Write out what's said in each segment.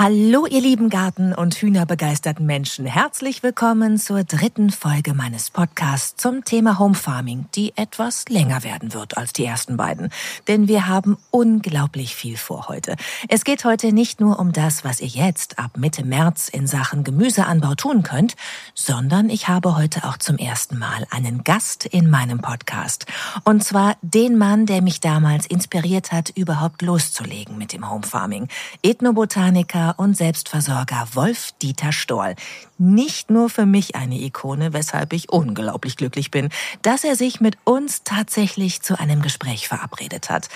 Hallo, ihr lieben Garten- und Hühnerbegeisterten Menschen. Herzlich willkommen zur dritten Folge meines Podcasts zum Thema Home Farming, die etwas länger werden wird als die ersten beiden. Denn wir haben unglaublich viel vor heute. Es geht heute nicht nur um das, was ihr jetzt ab Mitte März in Sachen Gemüseanbau tun könnt, sondern ich habe heute auch zum ersten Mal einen Gast in meinem Podcast. Und zwar den Mann, der mich damals inspiriert hat, überhaupt loszulegen mit dem Home Farming. Ethnobotaniker, und Selbstversorger Wolf-Dieter Stoll. Nicht nur für mich eine Ikone, weshalb ich unglaublich glücklich bin, dass er sich mit uns tatsächlich zu einem Gespräch verabredet hat.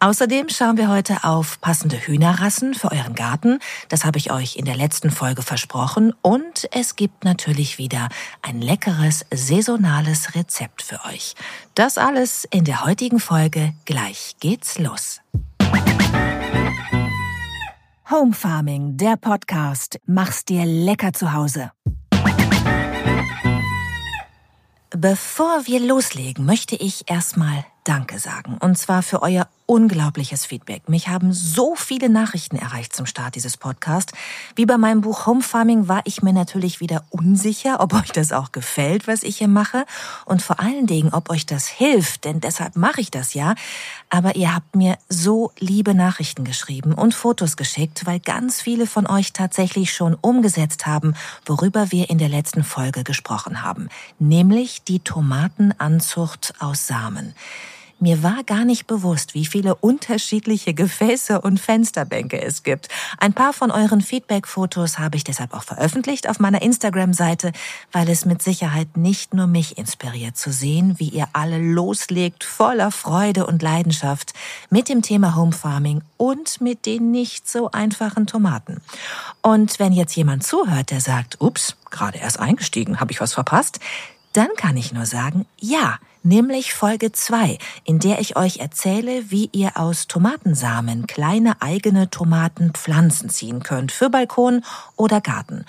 Außerdem schauen wir heute auf passende Hühnerrassen für euren Garten. Das habe ich euch in der letzten Folge versprochen. Und es gibt natürlich wieder ein leckeres, saisonales Rezept für euch. Das alles in der heutigen Folge. Gleich geht's los. Home Farming, der Podcast. Mach's dir lecker zu Hause. Bevor wir loslegen, möchte ich erstmal Danke sagen. Und zwar für euer unglaubliches Feedback. Mich haben so viele Nachrichten erreicht zum Start dieses Podcasts. Wie bei meinem Buch Home Farming war ich mir natürlich wieder unsicher, ob euch das auch gefällt, was ich hier mache. Und vor allen Dingen, ob euch das hilft, denn deshalb mache ich das ja. Aber ihr habt mir so liebe Nachrichten geschrieben und Fotos geschickt, weil ganz viele von euch tatsächlich schon umgesetzt haben, worüber wir in der letzten Folge gesprochen haben. Nämlich die Tomatenanzucht aus Samen. Mir war gar nicht bewusst, wie viele unterschiedliche Gefäße und Fensterbänke es gibt. Ein paar von euren Feedback-Fotos habe ich deshalb auch veröffentlicht auf meiner Instagram-Seite, weil es mit Sicherheit nicht nur mich inspiriert zu sehen, wie ihr alle loslegt, voller Freude und Leidenschaft mit dem Thema Home Farming und mit den nicht so einfachen Tomaten. Und wenn jetzt jemand zuhört, der sagt, ups, gerade erst eingestiegen, habe ich was verpasst, dann kann ich nur sagen, ja, nämlich Folge 2, in der ich euch erzähle, wie ihr aus Tomatensamen kleine eigene Tomatenpflanzen ziehen könnt für Balkon oder Garten.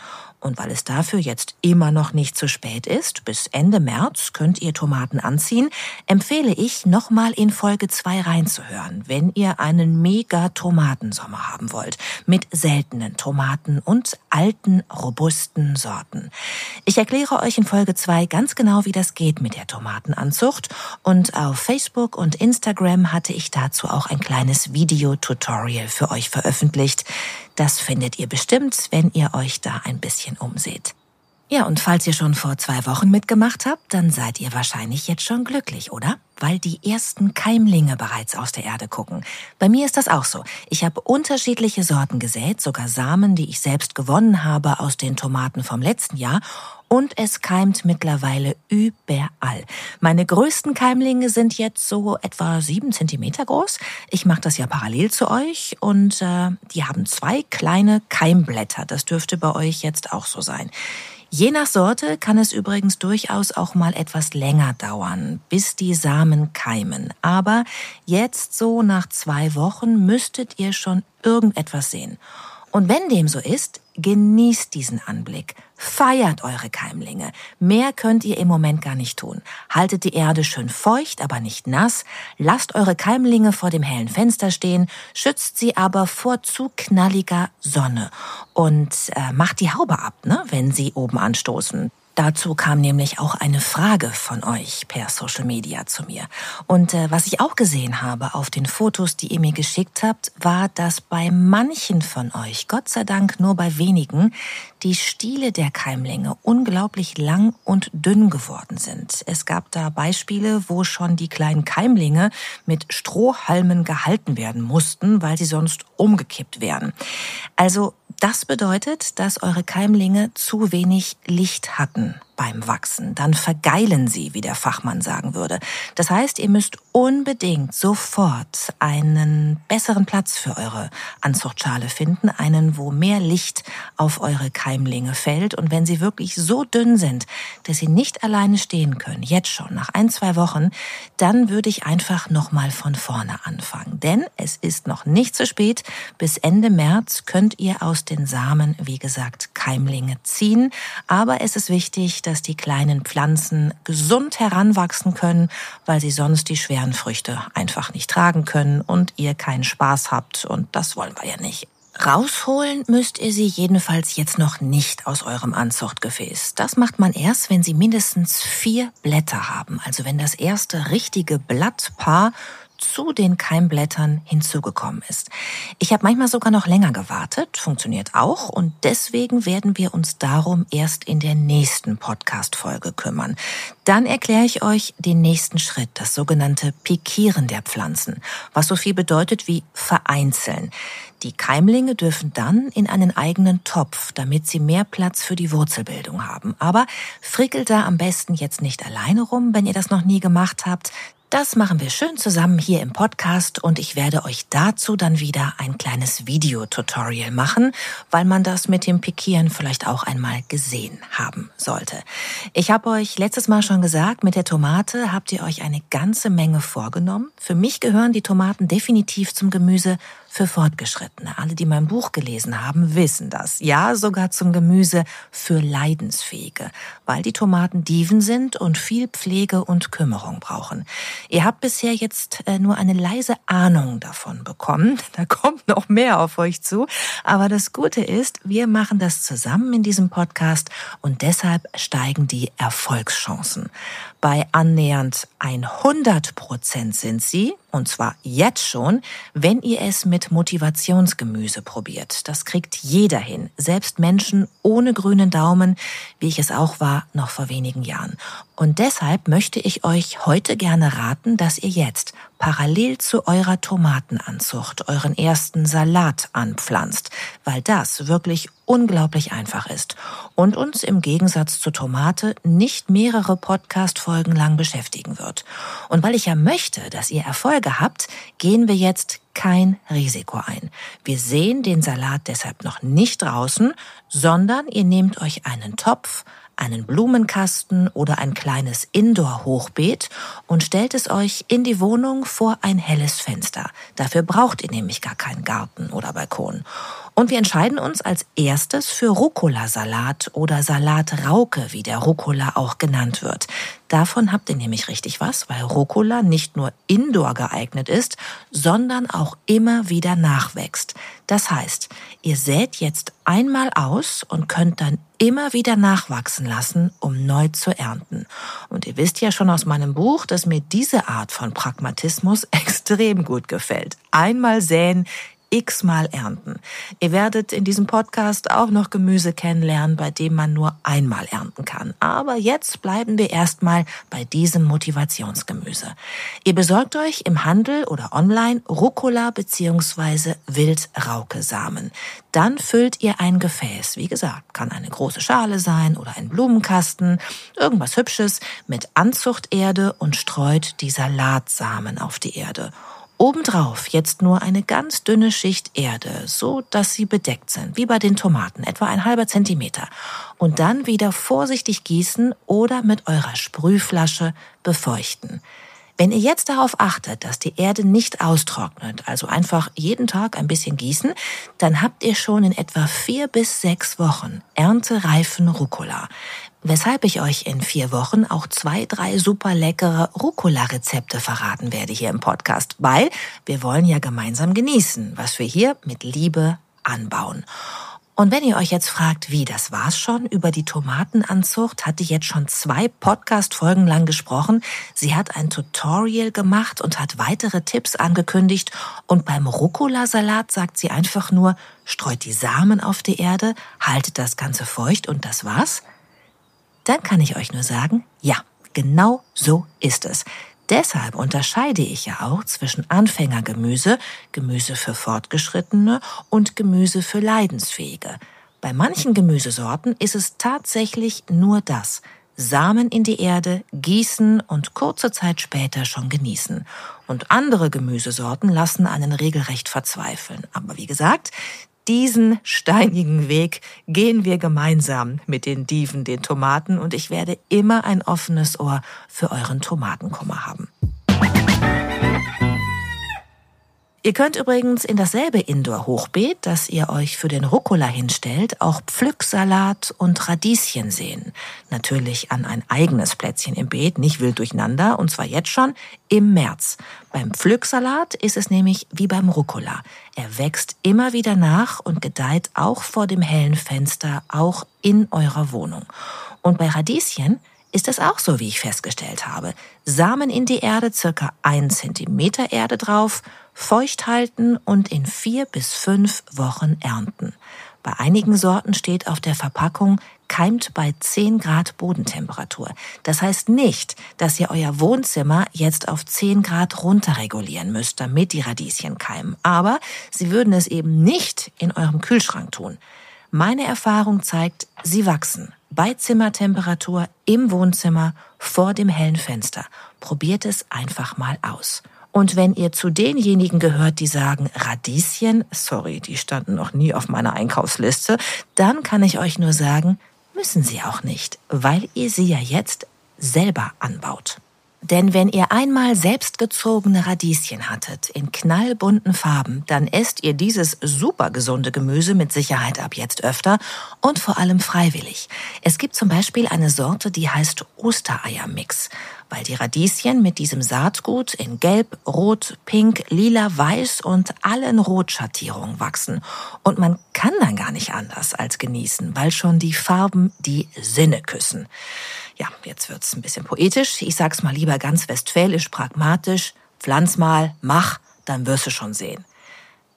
Und weil es dafür jetzt immer noch nicht zu spät ist, bis Ende März könnt ihr Tomaten anziehen, empfehle ich, nochmal in Folge 2 reinzuhören, wenn ihr einen mega Tomatensommer haben wollt, mit seltenen Tomaten und alten, robusten Sorten. Ich erkläre euch in Folge 2 ganz genau, wie das geht mit der Tomatenanzucht und auf Facebook und Instagram hatte ich dazu auch ein kleines Videotutorial für euch veröffentlicht. Das findet ihr bestimmt, wenn ihr euch da ein bisschen umseht. Ja, und falls ihr schon vor zwei Wochen mitgemacht habt, dann seid ihr wahrscheinlich jetzt schon glücklich, oder? Weil die ersten Keimlinge bereits aus der Erde gucken. Bei mir ist das auch so. Ich habe unterschiedliche Sorten gesät, sogar Samen, die ich selbst gewonnen habe aus den Tomaten vom letzten Jahr und es keimt mittlerweile überall. Meine größten Keimlinge sind jetzt so etwa sieben Zentimeter groß. Ich mache das ja parallel zu euch und äh, die haben zwei kleine Keimblätter. Das dürfte bei euch jetzt auch so sein. Je nach Sorte kann es übrigens durchaus auch mal etwas länger dauern, bis die Samen keimen. Aber jetzt so nach zwei Wochen müsstet ihr schon irgendetwas sehen. Und wenn dem so ist, genießt diesen Anblick. Feiert eure Keimlinge. Mehr könnt ihr im Moment gar nicht tun. Haltet die Erde schön feucht, aber nicht nass. Lasst eure Keimlinge vor dem hellen Fenster stehen, schützt sie aber vor zu knalliger Sonne und äh, macht die Haube ab, ne, wenn sie oben anstoßen. Dazu kam nämlich auch eine Frage von euch per Social Media zu mir. Und äh, was ich auch gesehen habe auf den Fotos, die ihr mir geschickt habt, war, dass bei manchen von euch, Gott sei Dank nur bei wenigen, die Stiele der Keimlinge unglaublich lang und dünn geworden sind. Es gab da Beispiele, wo schon die kleinen Keimlinge mit Strohhalmen gehalten werden mussten, weil sie sonst umgekippt wären. Also das bedeutet, dass eure Keimlinge zu wenig Licht hatten Manhattan. Beim Wachsen. Dann vergeilen sie, wie der Fachmann sagen würde. Das heißt, ihr müsst unbedingt sofort einen besseren Platz für eure Anzuchtschale finden, einen, wo mehr Licht auf eure Keimlinge fällt. Und wenn sie wirklich so dünn sind, dass sie nicht alleine stehen können, jetzt schon, nach ein, zwei Wochen, dann würde ich einfach nochmal von vorne anfangen. Denn es ist noch nicht zu spät. Bis Ende März könnt ihr aus den Samen, wie gesagt, Keimlinge ziehen. Aber es ist wichtig, dass die kleinen Pflanzen gesund heranwachsen können, weil sie sonst die schweren Früchte einfach nicht tragen können und ihr keinen Spaß habt. Und das wollen wir ja nicht. Rausholen müsst ihr sie jedenfalls jetzt noch nicht aus eurem Anzuchtgefäß. Das macht man erst, wenn sie mindestens vier Blätter haben. Also wenn das erste richtige Blattpaar zu den Keimblättern hinzugekommen ist. Ich habe manchmal sogar noch länger gewartet, funktioniert auch, und deswegen werden wir uns darum erst in der nächsten Podcast-Folge kümmern. Dann erkläre ich euch den nächsten Schritt, das sogenannte Pikieren der Pflanzen, was so viel bedeutet wie vereinzeln. Die Keimlinge dürfen dann in einen eigenen Topf, damit sie mehr Platz für die Wurzelbildung haben. Aber frickelt da am besten jetzt nicht alleine rum, wenn ihr das noch nie gemacht habt. Das machen wir schön zusammen hier im Podcast und ich werde euch dazu dann wieder ein kleines Videotutorial machen, weil man das mit dem Pikieren vielleicht auch einmal gesehen haben sollte. Ich habe euch letztes Mal schon gesagt, mit der Tomate habt ihr euch eine ganze Menge vorgenommen. Für mich gehören die Tomaten definitiv zum Gemüse für Fortgeschrittene. Alle, die mein Buch gelesen haben, wissen das. Ja, sogar zum Gemüse für Leidensfähige, weil die Tomaten Dieven sind und viel Pflege und Kümmerung brauchen. Ihr habt bisher jetzt äh, nur eine leise Ahnung davon bekommen. Da kommt noch mehr auf euch zu. Aber das Gute ist, wir machen das zusammen in diesem Podcast und deshalb steigen die Erfolgschancen. Bei annähernd 100 Prozent sind sie, und zwar jetzt schon, wenn ihr es mit Motivationsgemüse probiert. Das kriegt jeder hin, selbst Menschen ohne grünen Daumen, wie ich es auch war noch vor wenigen Jahren. Und deshalb möchte ich euch heute gerne raten, dass ihr jetzt parallel zu eurer Tomatenanzucht euren ersten Salat anpflanzt, weil das wirklich unglaublich einfach ist und uns im Gegensatz zur Tomate nicht mehrere Podcast-Folgen lang beschäftigen wird. Und weil ich ja möchte, dass ihr Erfolge habt, gehen wir jetzt kein Risiko ein. Wir sehen den Salat deshalb noch nicht draußen, sondern ihr nehmt euch einen Topf, einen Blumenkasten oder ein kleines Indoor-Hochbeet und stellt es euch in die Wohnung vor ein helles Fenster. Dafür braucht ihr nämlich gar keinen Garten oder Balkon. Und wir entscheiden uns als erstes für Rucola-Salat oder Salatrauke, wie der Rucola auch genannt wird. Davon habt ihr nämlich richtig was, weil Rucola nicht nur indoor geeignet ist, sondern auch immer wieder nachwächst. Das heißt, ihr sät jetzt einmal aus und könnt dann immer wieder nachwachsen lassen, um neu zu ernten. Und ihr wisst ja schon aus meinem Buch, dass mir diese Art von Pragmatismus extrem gut gefällt. Einmal säen, x-mal ernten. Ihr werdet in diesem Podcast auch noch Gemüse kennenlernen, bei dem man nur einmal ernten kann. Aber jetzt bleiben wir erstmal bei diesem Motivationsgemüse. Ihr besorgt euch im Handel oder online Rucola bzw. Wildrauke-Samen. Dann füllt ihr ein Gefäß. Wie gesagt, kann eine große Schale sein oder ein Blumenkasten, irgendwas Hübsches mit Anzuchterde und streut die Salatsamen auf die Erde. Obendrauf jetzt nur eine ganz dünne Schicht Erde, so dass sie bedeckt sind, wie bei den Tomaten, etwa ein halber Zentimeter. Und dann wieder vorsichtig gießen oder mit eurer Sprühflasche befeuchten. Wenn ihr jetzt darauf achtet, dass die Erde nicht austrocknet, also einfach jeden Tag ein bisschen gießen, dann habt ihr schon in etwa vier bis sechs Wochen erntereifen Rucola weshalb ich euch in vier Wochen auch zwei, drei super leckere Rucola-Rezepte verraten werde hier im Podcast, weil wir wollen ja gemeinsam genießen, was wir hier mit Liebe anbauen. Und wenn ihr euch jetzt fragt, wie, das war's schon, über die Tomatenanzucht hatte ich jetzt schon zwei Podcast-Folgen lang gesprochen. Sie hat ein Tutorial gemacht und hat weitere Tipps angekündigt. Und beim Rucola-Salat sagt sie einfach nur, streut die Samen auf die Erde, haltet das Ganze feucht und das war's dann kann ich euch nur sagen, ja, genau so ist es. Deshalb unterscheide ich ja auch zwischen Anfängergemüse, Gemüse für Fortgeschrittene und Gemüse für Leidensfähige. Bei manchen Gemüsesorten ist es tatsächlich nur das. Samen in die Erde, gießen und kurze Zeit später schon genießen. Und andere Gemüsesorten lassen einen regelrecht verzweifeln. Aber wie gesagt, diesen steinigen Weg gehen wir gemeinsam mit den Dieven, den Tomaten, und ich werde immer ein offenes Ohr für euren Tomatenkummer haben. Ihr könnt übrigens in dasselbe Indoor-Hochbeet, das ihr euch für den Rucola hinstellt, auch Pflücksalat und Radieschen sehen. Natürlich an ein eigenes Plätzchen im Beet, nicht wild durcheinander, und zwar jetzt schon im März. Beim Pflücksalat ist es nämlich wie beim Rucola. Er wächst immer wieder nach und gedeiht auch vor dem hellen Fenster, auch in eurer Wohnung. Und bei Radieschen ist es auch so, wie ich festgestellt habe. Samen in die Erde, circa ein Zentimeter Erde drauf, feucht halten und in vier bis fünf Wochen ernten. Bei einigen Sorten steht auf der Verpackung keimt bei 10 Grad Bodentemperatur. Das heißt nicht, dass ihr euer Wohnzimmer jetzt auf 10 Grad runterregulieren müsst, damit die Radieschen keimen. Aber sie würden es eben nicht in eurem Kühlschrank tun. Meine Erfahrung zeigt, sie wachsen bei Zimmertemperatur im Wohnzimmer vor dem hellen Fenster. Probiert es einfach mal aus. Und wenn ihr zu denjenigen gehört, die sagen, Radieschen, sorry, die standen noch nie auf meiner Einkaufsliste, dann kann ich euch nur sagen, müssen sie auch nicht, weil ihr sie ja jetzt selber anbaut. Denn wenn ihr einmal selbstgezogene Radieschen hattet in knallbunten Farben, dann esst ihr dieses super gesunde Gemüse mit Sicherheit ab jetzt öfter und vor allem freiwillig. Es gibt zum Beispiel eine Sorte, die heißt Ostereiermix, weil die Radieschen mit diesem Saatgut in Gelb, Rot, Pink, Lila, Weiß und allen Rotschattierungen wachsen. Und man kann dann gar nicht anders als genießen, weil schon die Farben die Sinne küssen. Ja, jetzt wird's ein bisschen poetisch. Ich sag's mal lieber ganz westfälisch, pragmatisch. Pflanz mal, mach, dann wirst du schon sehen.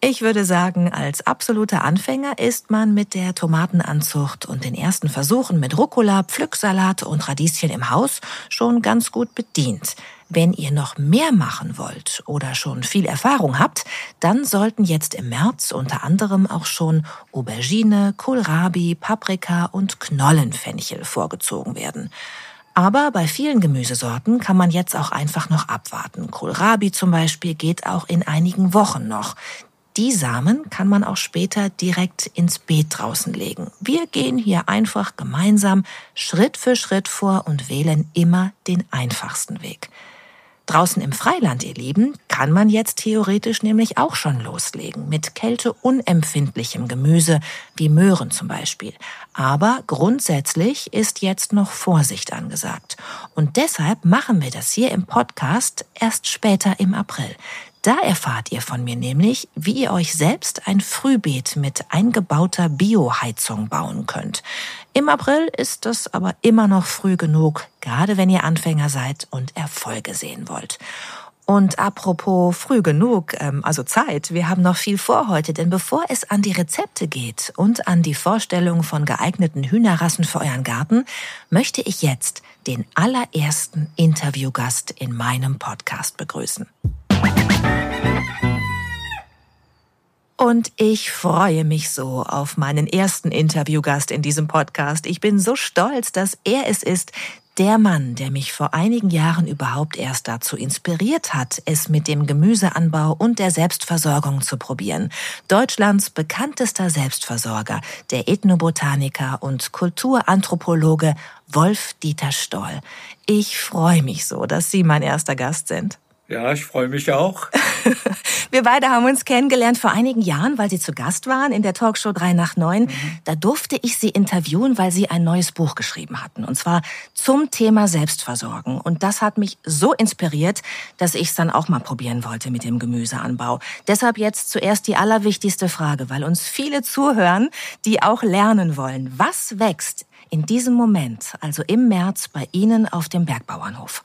Ich würde sagen, als absoluter Anfänger ist man mit der Tomatenanzucht und den ersten Versuchen mit Rucola, Pflücksalat und Radieschen im Haus schon ganz gut bedient. Wenn ihr noch mehr machen wollt oder schon viel Erfahrung habt, dann sollten jetzt im März unter anderem auch schon Aubergine, Kohlrabi, Paprika und Knollenfenchel vorgezogen werden. Aber bei vielen Gemüsesorten kann man jetzt auch einfach noch abwarten. Kohlrabi zum Beispiel geht auch in einigen Wochen noch. Die Samen kann man auch später direkt ins Beet draußen legen. Wir gehen hier einfach gemeinsam Schritt für Schritt vor und wählen immer den einfachsten Weg. Draußen im Freiland, ihr Lieben, kann man jetzt theoretisch nämlich auch schon loslegen mit kälteunempfindlichem Gemüse wie Möhren zum Beispiel. Aber grundsätzlich ist jetzt noch Vorsicht angesagt. Und deshalb machen wir das hier im Podcast erst später im April. Da erfahrt ihr von mir nämlich, wie ihr euch selbst ein Frühbeet mit eingebauter Bioheizung bauen könnt. Im April ist das aber immer noch früh genug, gerade wenn ihr Anfänger seid und Erfolge sehen wollt. Und apropos früh genug, ähm, also Zeit, wir haben noch viel vor heute, denn bevor es an die Rezepte geht und an die Vorstellung von geeigneten Hühnerrassen für euren Garten, möchte ich jetzt den allerersten Interviewgast in meinem Podcast begrüßen. Und ich freue mich so auf meinen ersten Interviewgast in diesem Podcast. Ich bin so stolz, dass er es ist, der Mann, der mich vor einigen Jahren überhaupt erst dazu inspiriert hat, es mit dem Gemüseanbau und der Selbstversorgung zu probieren. Deutschlands bekanntester Selbstversorger, der Ethnobotaniker und Kulturanthropologe Wolf Dieter Stoll. Ich freue mich so, dass Sie mein erster Gast sind. Ja, ich freue mich auch. Wir beide haben uns kennengelernt vor einigen Jahren, weil Sie zu Gast waren in der Talkshow 3 nach 9. Mhm. Da durfte ich Sie interviewen, weil Sie ein neues Buch geschrieben hatten. Und zwar zum Thema Selbstversorgen. Und das hat mich so inspiriert, dass ich es dann auch mal probieren wollte mit dem Gemüseanbau. Deshalb jetzt zuerst die allerwichtigste Frage, weil uns viele zuhören, die auch lernen wollen. Was wächst in diesem Moment, also im März, bei Ihnen auf dem Bergbauernhof?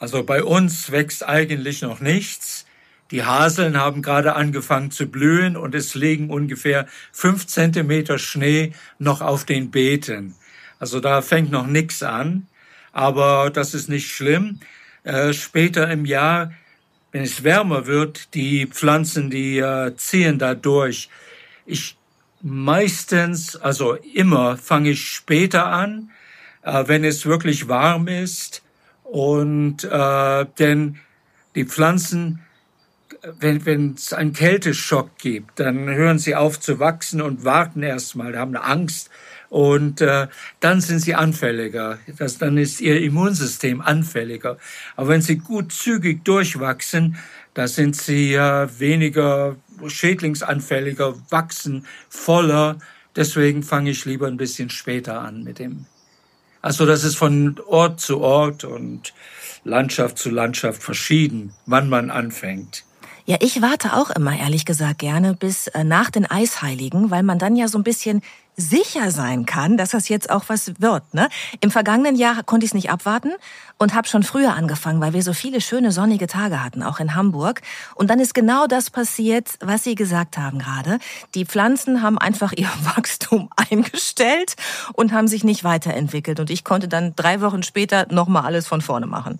Also bei uns wächst eigentlich noch nichts. Die Haseln haben gerade angefangen zu blühen und es liegen ungefähr fünf Zentimeter Schnee noch auf den Beeten. Also da fängt noch nichts an, aber das ist nicht schlimm. Äh, später im Jahr, wenn es wärmer wird, die Pflanzen, die äh, ziehen da durch. Ich meistens, also immer fange ich später an, äh, wenn es wirklich warm ist. Und äh, denn die Pflanzen, wenn wenn es einen Kälteschock gibt, dann hören sie auf zu wachsen und warten erstmal, haben Angst und äh, dann sind sie anfälliger. Das, dann ist ihr Immunsystem anfälliger. Aber wenn sie gut zügig durchwachsen, da sind sie äh, weniger schädlingsanfälliger, wachsen voller. Deswegen fange ich lieber ein bisschen später an mit dem. Also das ist von Ort zu Ort und Landschaft zu Landschaft verschieden, wann man anfängt. Ja, ich warte auch immer, ehrlich gesagt, gerne bis äh, nach den Eisheiligen, weil man dann ja so ein bisschen sicher sein kann, dass das jetzt auch was wird. Ne? Im vergangenen Jahr konnte ich es nicht abwarten und habe schon früher angefangen, weil wir so viele schöne sonnige Tage hatten, auch in Hamburg. Und dann ist genau das passiert, was Sie gesagt haben gerade. Die Pflanzen haben einfach ihr Wachstum eingestellt und haben sich nicht weiterentwickelt. Und ich konnte dann drei Wochen später nochmal alles von vorne machen.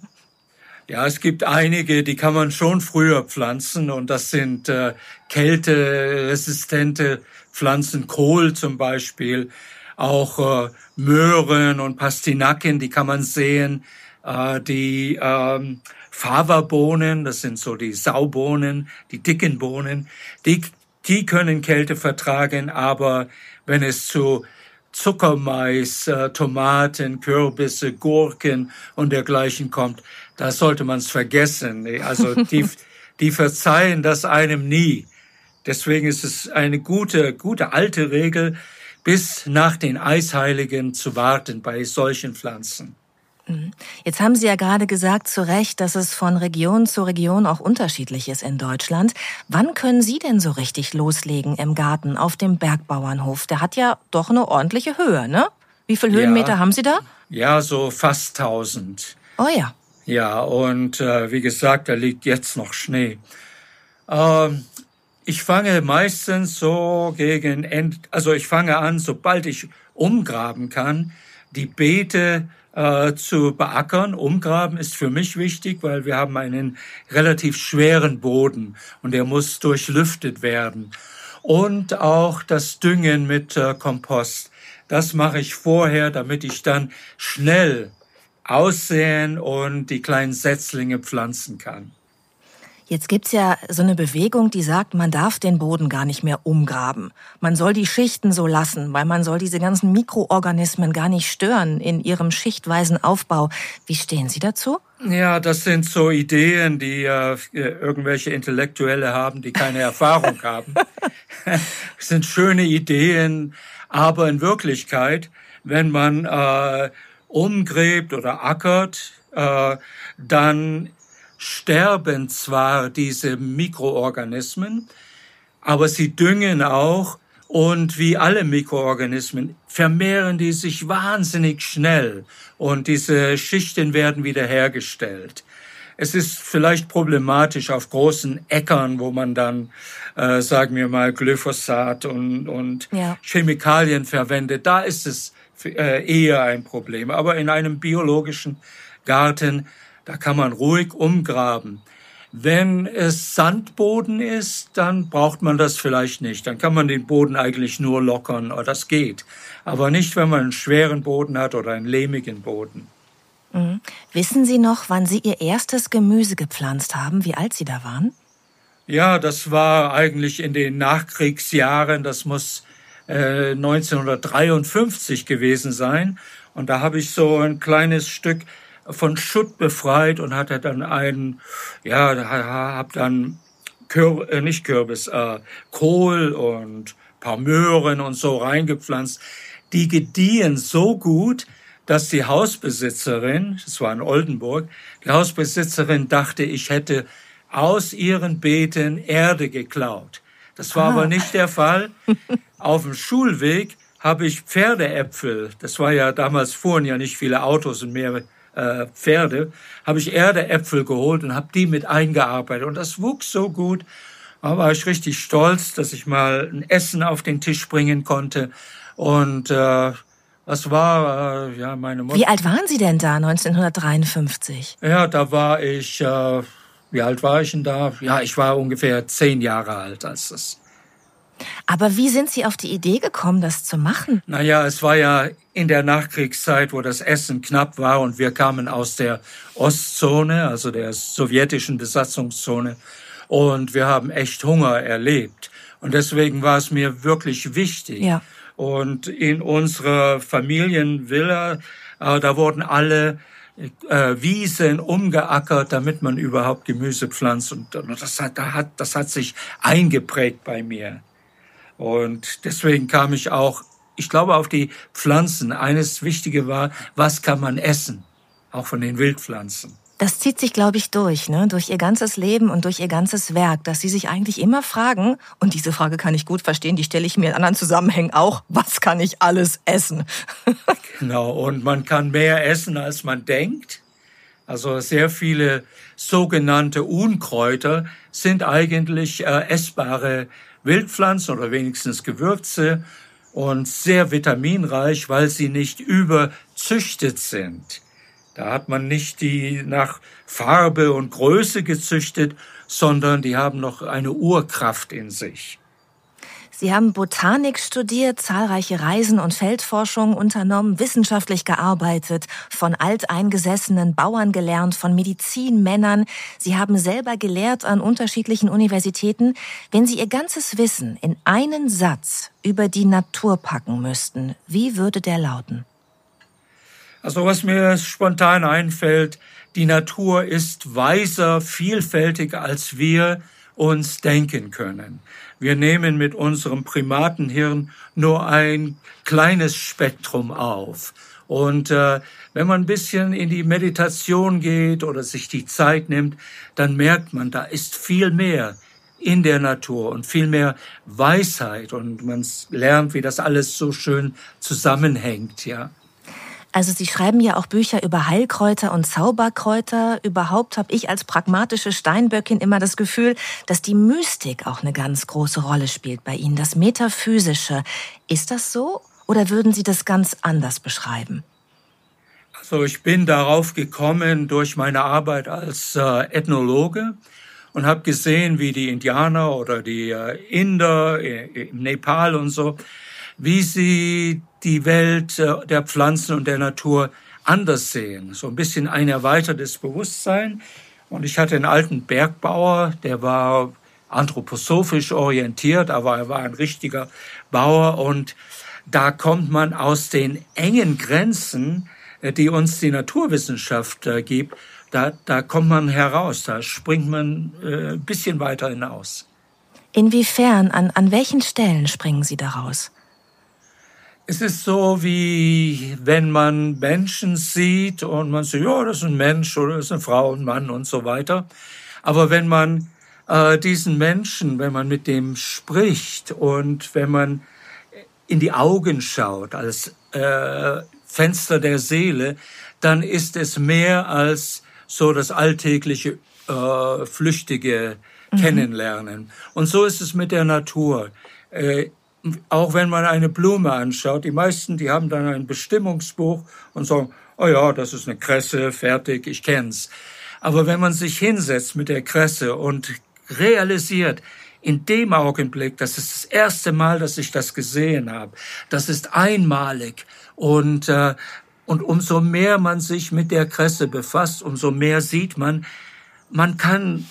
Ja, es gibt einige, die kann man schon früher pflanzen und das sind äh, kälteresistente Pflanzen, Kohl zum Beispiel, auch äh, Möhren und Pastinaken, die kann man sehen, äh, die ähm, Fava-Bohnen, das sind so die Saubohnen, die dicken Bohnen, die, die können Kälte vertragen, aber wenn es zu Zuckermais, äh, Tomaten, Kürbisse, Gurken und dergleichen kommt, da sollte man es vergessen. Also die, die verzeihen das einem nie. Deswegen ist es eine gute, gute alte Regel, bis nach den Eisheiligen zu warten bei solchen Pflanzen. Mhm. Jetzt haben Sie ja gerade gesagt, zu Recht, dass es von Region zu Region auch unterschiedlich ist in Deutschland. Wann können Sie denn so richtig loslegen im Garten auf dem Bergbauernhof? Der hat ja doch eine ordentliche Höhe, ne? Wie viele Höhenmeter ja, haben Sie da? Ja, so fast 1000. Oh ja. Ja, und äh, wie gesagt, da liegt jetzt noch Schnee. Ähm, ich fange meistens so gegen End, also ich fange an, sobald ich umgraben kann, die Beete äh, zu beackern. Umgraben ist für mich wichtig, weil wir haben einen relativ schweren Boden und der muss durchlüftet werden. Und auch das Düngen mit äh, Kompost. Das mache ich vorher, damit ich dann schnell aussehen und die kleinen Setzlinge pflanzen kann. Jetzt gibt's ja so eine Bewegung, die sagt, man darf den Boden gar nicht mehr umgraben. Man soll die Schichten so lassen, weil man soll diese ganzen Mikroorganismen gar nicht stören in ihrem schichtweisen Aufbau. Wie stehen Sie dazu? Ja, das sind so Ideen, die äh, irgendwelche Intellektuelle haben, die keine Erfahrung haben. das sind schöne Ideen, aber in Wirklichkeit, wenn man äh, umgräbt oder ackert, äh, dann sterben zwar diese Mikroorganismen, aber sie düngen auch und wie alle Mikroorganismen vermehren die sich wahnsinnig schnell und diese Schichten werden wiederhergestellt. Es ist vielleicht problematisch auf großen Äckern, wo man dann, äh, sagen wir mal, Glyphosat und, und ja. Chemikalien verwendet. Da ist es äh, eher ein Problem. Aber in einem biologischen Garten da kann man ruhig umgraben. Wenn es Sandboden ist, dann braucht man das vielleicht nicht. Dann kann man den Boden eigentlich nur lockern, oder das geht. Aber nicht, wenn man einen schweren Boden hat oder einen lehmigen Boden. Mhm. Wissen Sie noch, wann Sie Ihr erstes Gemüse gepflanzt haben, wie alt Sie da waren? Ja, das war eigentlich in den Nachkriegsjahren. Das muss äh, 1953 gewesen sein. Und da habe ich so ein kleines Stück von Schutt befreit und hatte dann einen, ja, hab dann Kür äh, nicht Kürbis, äh, Kohl und paar Möhren und so reingepflanzt. Die gediehen so gut, dass die Hausbesitzerin, das war in Oldenburg, die Hausbesitzerin dachte, ich hätte aus ihren Beeten Erde geklaut. Das war ah. aber nicht der Fall. Auf dem Schulweg habe ich Pferdeäpfel, das war ja damals fuhren ja nicht viele Autos und mehr äh, Pferde, habe ich Erdeäpfel geholt und habe die mit eingearbeitet. Und das wuchs so gut. Da war ich richtig stolz, dass ich mal ein Essen auf den Tisch bringen konnte. Und äh, das war äh, ja meine Mutter. Wie alt waren Sie denn da 1953? Ja, da war ich. Äh, wie alt war ich denn da? Ja, ich war ungefähr zehn Jahre alt, als das Aber wie sind Sie auf die Idee gekommen, das zu machen? Naja, es war ja in der Nachkriegszeit, wo das Essen knapp war und wir kamen aus der Ostzone, also der sowjetischen Besatzungszone. Und wir haben echt Hunger erlebt. Und deswegen war es mir wirklich wichtig. Ja. Und in unserer Familienvilla, äh, da wurden alle äh, Wiesen umgeackert, damit man überhaupt Gemüse pflanzt. Und das hat, das hat, das hat sich eingeprägt bei mir. Und deswegen kam ich auch, ich glaube, auf die Pflanzen. Eines Wichtige war, was kann man essen? Auch von den Wildpflanzen. Das zieht sich, glaube ich, durch, ne? durch ihr ganzes Leben und durch ihr ganzes Werk, dass sie sich eigentlich immer fragen, und diese Frage kann ich gut verstehen, die stelle ich mir in anderen Zusammenhängen auch, was kann ich alles essen? genau, und man kann mehr essen, als man denkt. Also sehr viele sogenannte Unkräuter sind eigentlich äh, essbare Wildpflanzen oder wenigstens Gewürze und sehr vitaminreich, weil sie nicht überzüchtet sind. Da hat man nicht die nach Farbe und Größe gezüchtet, sondern die haben noch eine Urkraft in sich. Sie haben Botanik studiert, zahlreiche Reisen und Feldforschungen unternommen, wissenschaftlich gearbeitet, von alteingesessenen Bauern gelernt, von Medizinmännern. Sie haben selber gelehrt an unterschiedlichen Universitäten. Wenn Sie Ihr ganzes Wissen in einen Satz über die Natur packen müssten, wie würde der lauten? Also was mir spontan einfällt, die Natur ist weiser, vielfältiger, als wir uns denken können. Wir nehmen mit unserem Primatenhirn nur ein kleines Spektrum auf. Und äh, wenn man ein bisschen in die Meditation geht oder sich die Zeit nimmt, dann merkt man, da ist viel mehr in der Natur und viel mehr Weisheit und man lernt, wie das alles so schön zusammenhängt, ja. Also Sie schreiben ja auch Bücher über Heilkräuter und Zauberkräuter. Überhaupt habe ich als pragmatische Steinböckin immer das Gefühl, dass die Mystik auch eine ganz große Rolle spielt bei Ihnen, das Metaphysische. Ist das so oder würden Sie das ganz anders beschreiben? Also ich bin darauf gekommen durch meine Arbeit als äh, Ethnologe und habe gesehen, wie die Indianer oder die äh, Inder äh, im Nepal und so, wie sie die Welt äh, der Pflanzen und der Natur anders sehen. So ein bisschen ein erweitertes Bewusstsein. Und ich hatte einen alten Bergbauer, der war anthroposophisch orientiert, aber er war ein richtiger Bauer. Und da kommt man aus den engen Grenzen, äh, die uns die Naturwissenschaft äh, gibt, da, da kommt man heraus, da springt man ein bisschen weiter hinaus. Inwiefern, an, an welchen Stellen springen Sie daraus? Es ist so, wie wenn man Menschen sieht und man sieht, ja, das ist ein Mensch oder das ist eine Frau, ein Mann und so weiter. Aber wenn man äh, diesen Menschen, wenn man mit dem spricht und wenn man in die Augen schaut als äh, Fenster der Seele, dann ist es mehr als so das alltägliche, äh, flüchtige mhm. Kennenlernen. Und so ist es mit der Natur. Äh, auch wenn man eine Blume anschaut, die meisten, die haben dann ein Bestimmungsbuch und sagen, oh ja, das ist eine Kresse, fertig, ich kenn's. Aber wenn man sich hinsetzt mit der Kresse und realisiert, in dem Augenblick, das ist das erste Mal, dass ich das gesehen habe, das ist einmalig und äh, und umso mehr man sich mit der Kresse befasst, umso mehr sieht man, man kann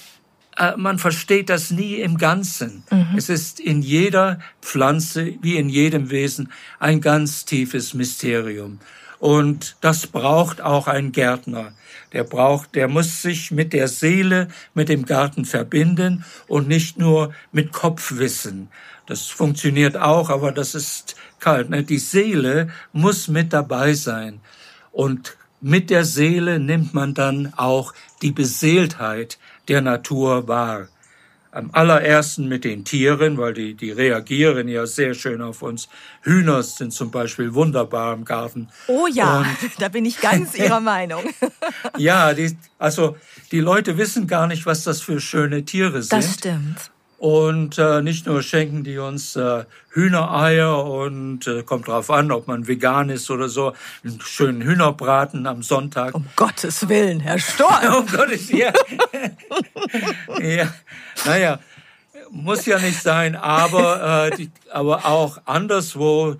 man versteht das nie im Ganzen. Mhm. Es ist in jeder Pflanze wie in jedem Wesen ein ganz tiefes Mysterium. Und das braucht auch ein Gärtner. Der braucht, der muss sich mit der Seele, mit dem Garten verbinden und nicht nur mit Kopfwissen. Das funktioniert auch, aber das ist kalt. Ne? Die Seele muss mit dabei sein. Und mit der Seele nimmt man dann auch die Beseeltheit der Natur wahr. Am allerersten mit den Tieren, weil die, die reagieren ja sehr schön auf uns. Hühner sind zum Beispiel wunderbar im Garten. Oh ja, Und, da bin ich ganz Ihrer Meinung. ja, die, also die Leute wissen gar nicht, was das für schöne Tiere sind. Das stimmt. Und äh, nicht nur schenken die uns äh, Hühnereier und äh, kommt drauf an, ob man vegan ist oder so, einen schönen Hühnerbraten am Sonntag. Um Gottes Willen, Herr Storm. um Gottes ja. ja. Naja. muss ja nicht sein, aber, äh, die, aber auch anderswo.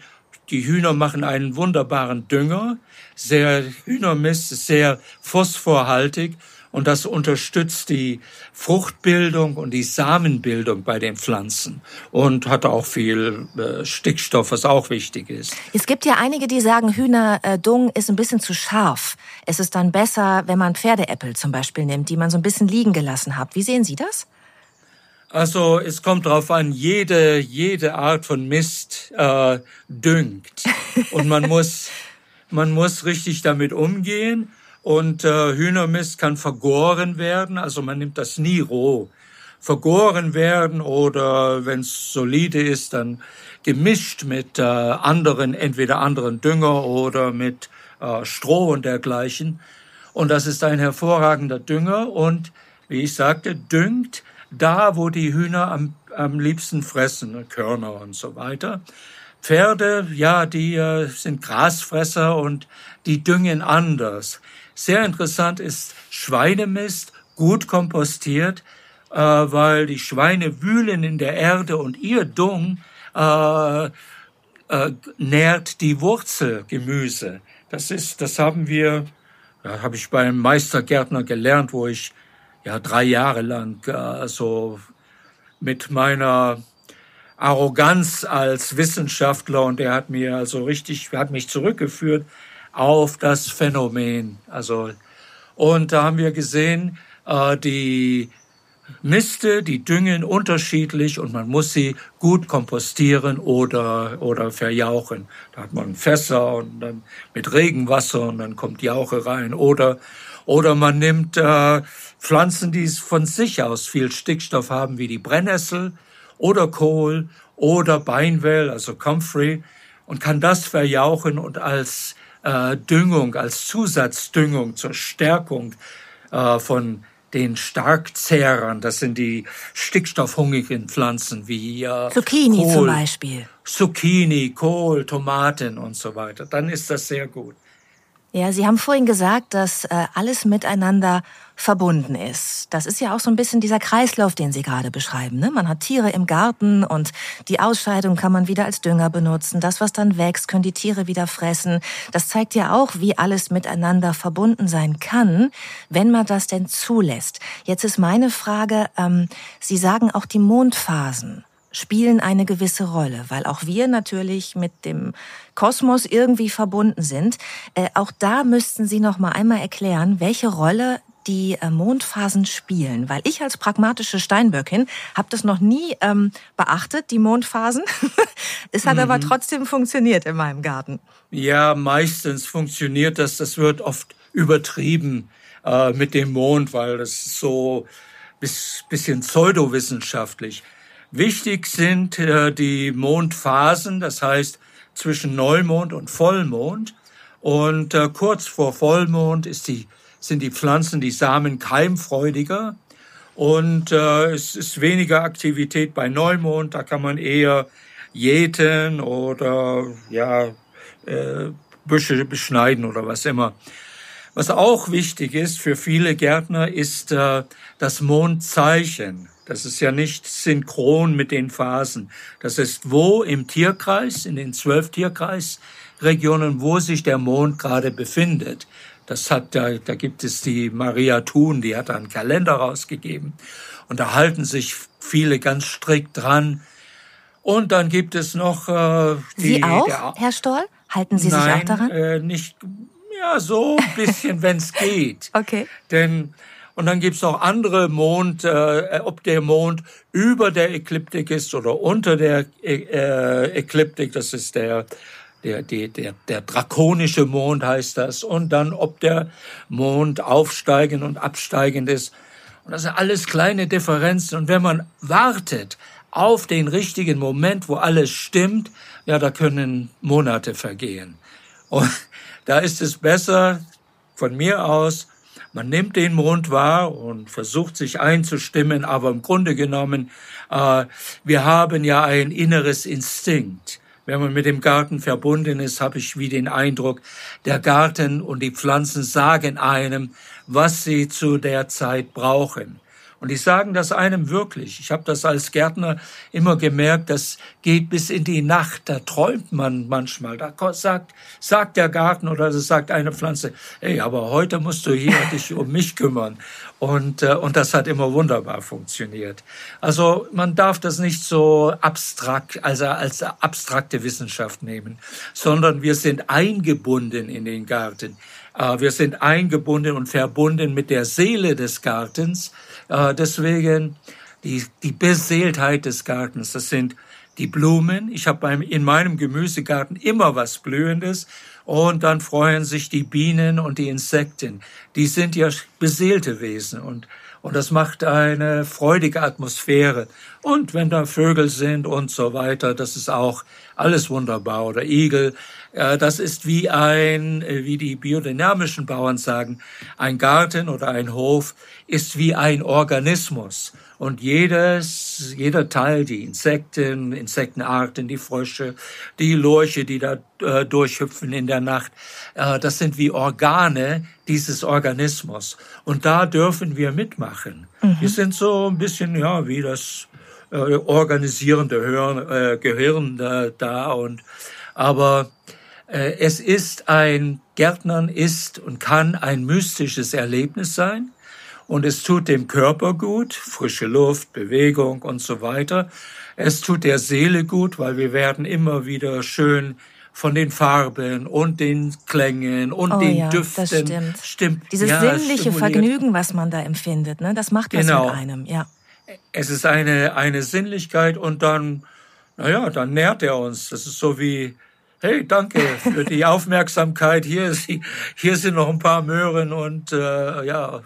Die Hühner machen einen wunderbaren Dünger. Sehr Hühnermist ist sehr phosphorhaltig und das unterstützt die Fruchtbildung und die Samenbildung bei den Pflanzen und hat auch viel äh, Stickstoff, was auch wichtig ist. Es gibt ja einige, die sagen, Hühnerdung ist ein bisschen zu scharf. Es ist dann besser, wenn man Pferdeäppel zum Beispiel nimmt, die man so ein bisschen liegen gelassen hat. Wie sehen Sie das? Also es kommt darauf an, jede, jede Art von Mist äh, düngt. Und man muss, man muss richtig damit umgehen. Und äh, Hühnermist kann vergoren werden, also man nimmt das nie roh. Vergoren werden oder wenn es solide ist, dann gemischt mit äh, anderen, entweder anderen Dünger oder mit äh, Stroh und dergleichen. Und das ist ein hervorragender Dünger und, wie ich sagte, düngt da, wo die Hühner am, am liebsten fressen, ne, Körner und so weiter. Pferde, ja, die äh, sind Grasfresser und die düngen anders. Sehr interessant ist Schweinemist, gut kompostiert, äh, weil die Schweine wühlen in der Erde und ihr Dung äh, äh, nährt die Wurzelgemüse. Das ist, das haben wir, ja, habe ich beim Meistergärtner gelernt, wo ich ja drei Jahre lang äh, so mit meiner Arroganz als Wissenschaftler und er hat mir also richtig, hat mich zurückgeführt auf das Phänomen. Also, und da haben wir gesehen, äh, die Miste, die düngen unterschiedlich und man muss sie gut kompostieren oder, oder verjauchen. Da hat man Fässer und dann mit Regenwasser und dann kommt Jauche rein. Oder, oder man nimmt äh, Pflanzen, die von sich aus viel Stickstoff haben, wie die Brennnessel oder Kohl oder Beinwell, also Comfrey, und kann das verjauchen und als äh, Düngung, als Zusatzdüngung zur Stärkung äh, von den Starkzehrern, das sind die stickstoffhungrigen Pflanzen wie äh, Zucchini Kohl, zum Beispiel. Zucchini, Kohl, Tomaten und so weiter. Dann ist das sehr gut. Ja, Sie haben vorhin gesagt, dass äh, alles miteinander verbunden ist. Das ist ja auch so ein bisschen dieser Kreislauf, den Sie gerade beschreiben. Ne? Man hat Tiere im Garten und die Ausscheidung kann man wieder als Dünger benutzen. Das, was dann wächst, können die Tiere wieder fressen. Das zeigt ja auch, wie alles miteinander verbunden sein kann, wenn man das denn zulässt. Jetzt ist meine Frage, ähm, Sie sagen auch die Mondphasen spielen eine gewisse Rolle, weil auch wir natürlich mit dem Kosmos irgendwie verbunden sind. Äh, auch da müssten Sie noch mal einmal erklären, welche Rolle die äh, Mondphasen spielen, weil ich als pragmatische Steinböckin habe das noch nie ähm, beachtet, die Mondphasen. es hat mhm. aber trotzdem funktioniert in meinem Garten. Ja, meistens funktioniert das. Das wird oft übertrieben äh, mit dem Mond, weil das ist so bis bisschen pseudowissenschaftlich. Wichtig sind äh, die Mondphasen, das heißt zwischen Neumond und Vollmond. Und äh, kurz vor Vollmond ist die, sind die Pflanzen, die Samen keimfreudiger. Und äh, es ist weniger Aktivität bei Neumond, da kann man eher jäten oder ja, äh, Büsche beschneiden oder was immer. Was auch wichtig ist für viele Gärtner, ist äh, das Mondzeichen. Das ist ja nicht synchron mit den Phasen. Das ist wo im Tierkreis, in den zwölf Tierkreisregionen, wo sich der Mond gerade befindet. Das hat, da, da gibt es die Maria Thun, die hat einen Kalender rausgegeben. Und da halten sich viele ganz strikt dran. Und dann gibt es noch äh, die. Sie auch, der, Herr Stoll? Halten Sie nein, sich auch daran? Äh, nicht, ja, so ein bisschen, wenn es geht. Okay. Denn und dann gibt's noch andere Mond, äh, ob der Mond über der Ekliptik ist oder unter der äh, Ekliptik, das ist der, der, der, der, der drakonische Mond heißt das. Und dann, ob der Mond aufsteigend und absteigend ist. Und das sind alles kleine Differenzen. Und wenn man wartet auf den richtigen Moment, wo alles stimmt, ja, da können Monate vergehen. Und da ist es besser, von mir aus, man nimmt den Mond wahr und versucht sich einzustimmen, aber im Grunde genommen, äh, wir haben ja ein inneres Instinkt. Wenn man mit dem Garten verbunden ist, habe ich wie den Eindruck, der Garten und die Pflanzen sagen einem, was sie zu der Zeit brauchen. Und die sagen das einem wirklich. Ich habe das als Gärtner immer gemerkt, das geht bis in die Nacht, da träumt man manchmal. Da sagt, sagt der Garten oder sagt eine Pflanze, ey, aber heute musst du hier dich um mich kümmern. Und, äh, und das hat immer wunderbar funktioniert. Also man darf das nicht so abstrakt, also als abstrakte Wissenschaft nehmen, sondern wir sind eingebunden in den Garten. Äh, wir sind eingebunden und verbunden mit der Seele des Gartens. Äh, deswegen die, die Beseeltheit des Gartens, das sind die Blumen. Ich habe in meinem Gemüsegarten immer was Blühendes. Und dann freuen sich die Bienen und die Insekten. Die sind ja beseelte Wesen und und das macht eine freudige Atmosphäre. Und wenn da Vögel sind und so weiter, das ist auch alles wunderbar. Oder Igel, das ist wie ein, wie die biodynamischen Bauern sagen, ein Garten oder ein Hof ist wie ein Organismus. Und jedes, jeder Teil, die Insekten, Insektenarten, die Frösche, die Lurche, die da äh, durchhüpfen in der Nacht, äh, das sind wie Organe dieses Organismus. Und da dürfen wir mitmachen. Mhm. Wir sind so ein bisschen, ja, wie das äh, organisierende Hirn, äh, Gehirn äh, da und, aber äh, es ist ein, Gärtnern ist und kann ein mystisches Erlebnis sein und es tut dem Körper gut, frische Luft, Bewegung und so weiter. Es tut der Seele gut, weil wir werden immer wieder schön von den Farben und den Klängen und oh, den ja, Düften. Das stimmt. stimmt. Dieses ja, sinnliche Vergnügen, was man da empfindet, ne? das macht was genau. mit einem, ja. Es ist eine, eine Sinnlichkeit und dann, naja, dann nährt er uns. Das ist so wie, hey, danke für die Aufmerksamkeit. Hier, hier sind noch ein paar Möhren und äh, ja,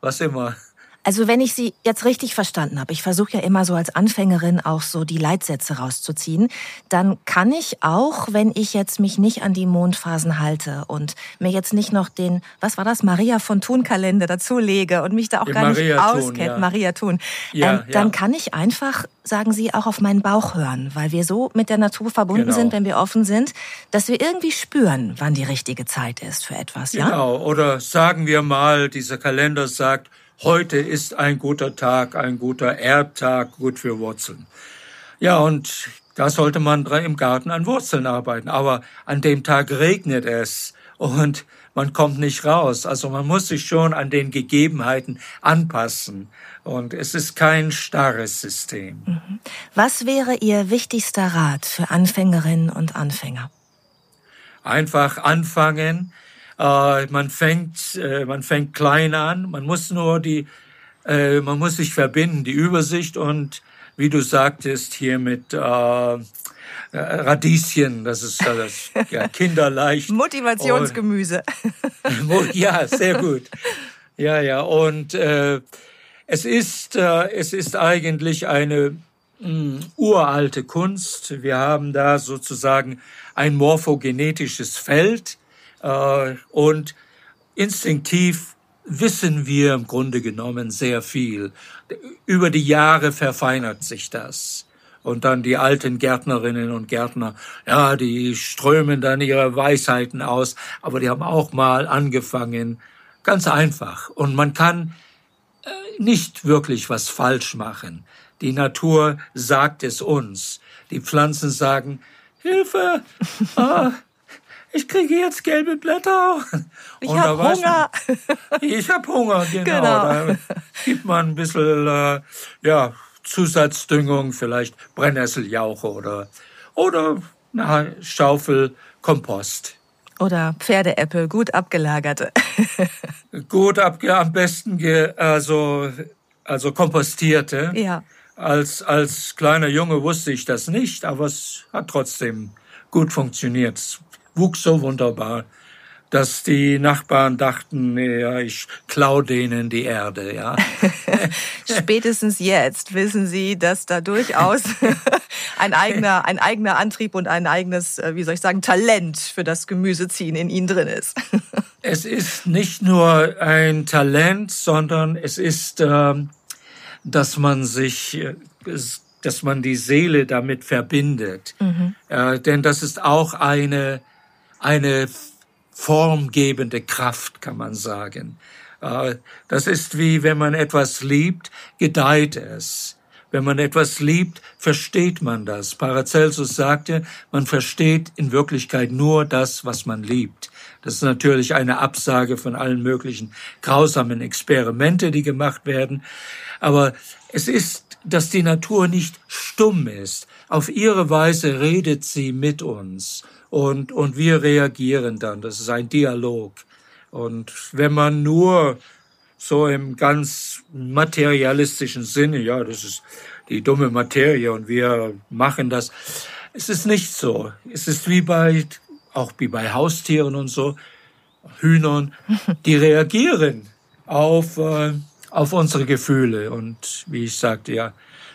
was immer. Also wenn ich Sie jetzt richtig verstanden habe, ich versuche ja immer so als Anfängerin auch so die Leitsätze rauszuziehen, dann kann ich auch, wenn ich jetzt mich nicht an die Mondphasen halte und mir jetzt nicht noch den, was war das, Maria von Thun Kalender dazulege und mich da auch gar Maria nicht auskennt, ja. Maria Thun, ja, ähm, dann ja. kann ich einfach, sagen Sie, auch auf meinen Bauch hören, weil wir so mit der Natur verbunden genau. sind, wenn wir offen sind, dass wir irgendwie spüren, wann die richtige Zeit ist für etwas. Genau, oder sagen wir mal, dieser Kalender sagt, heute ist ein guter Tag, ein guter Erdtag, gut für Wurzeln. Ja, und da sollte man im Garten an Wurzeln arbeiten. Aber an dem Tag regnet es und man kommt nicht raus. Also man muss sich schon an den Gegebenheiten anpassen. Und es ist kein starres System. Mhm. Was wäre Ihr wichtigster Rat für Anfängerinnen und Anfänger? Einfach anfangen, äh, man fängt, äh, man fängt klein an. Man muss nur die, äh, man muss sich verbinden, die Übersicht und wie du sagtest hier mit äh, Radieschen, das ist das ja, kinderleicht. Motivationsgemüse. Und, ja, sehr gut. Ja, ja. Und äh, es ist, äh, es ist eigentlich eine mh, hm, uralte Kunst. Wir haben da sozusagen ein morphogenetisches Feld äh, und instinktiv wissen wir im Grunde genommen sehr viel. Über die Jahre verfeinert sich das. Und dann die alten Gärtnerinnen und Gärtner, ja, die strömen dann ihre Weisheiten aus, aber die haben auch mal angefangen, ganz einfach. Und man kann äh, nicht wirklich was falsch machen. Die Natur sagt es uns. Die Pflanzen sagen, Hilfe, ah, ich kriege jetzt gelbe Blätter. Ich habe Hunger. Man, ich habe Hunger, genau. genau. Da gibt man ein bisschen äh, ja, Zusatzdüngung, vielleicht Brennnesseljauche oder, oder eine Schaufel Kompost. Oder Pferdeäpfel, gut abgelagerte. gut abge am besten ge also, also kompostierte. Ja. Als, als kleiner Junge wusste ich das nicht, aber es hat trotzdem gut funktioniert wuchs so wunderbar, dass die Nachbarn dachten, ja, ich klau denen die Erde, ja. Spätestens jetzt wissen Sie, dass da durchaus ein eigener, ein eigener Antrieb und ein eigenes, äh, wie soll ich sagen, Talent für das Gemüseziehen in Ihnen drin ist. es ist nicht nur ein Talent, sondern es ist, ähm, dass man sich, äh, dass man die Seele damit verbindet. Mhm. Äh, denn das ist auch eine eine formgebende Kraft, kann man sagen. Äh, das ist wie wenn man etwas liebt, gedeiht es. Wenn man etwas liebt, versteht man das. Paracelsus sagte, man versteht in Wirklichkeit nur das, was man liebt. Das ist natürlich eine Absage von allen möglichen grausamen Experimente, die gemacht werden. Aber es ist, dass die Natur nicht stumm ist. Auf ihre Weise redet sie mit uns und, und wir reagieren dann. Das ist ein Dialog. Und wenn man nur so im ganz materialistischen Sinne, ja, das ist die dumme Materie und wir machen das. Es ist nicht so. Es ist wie bei, auch wie bei Haustieren und so, Hühnern, die reagieren auf, äh, auf unsere Gefühle. Und wie ich sagte, ja,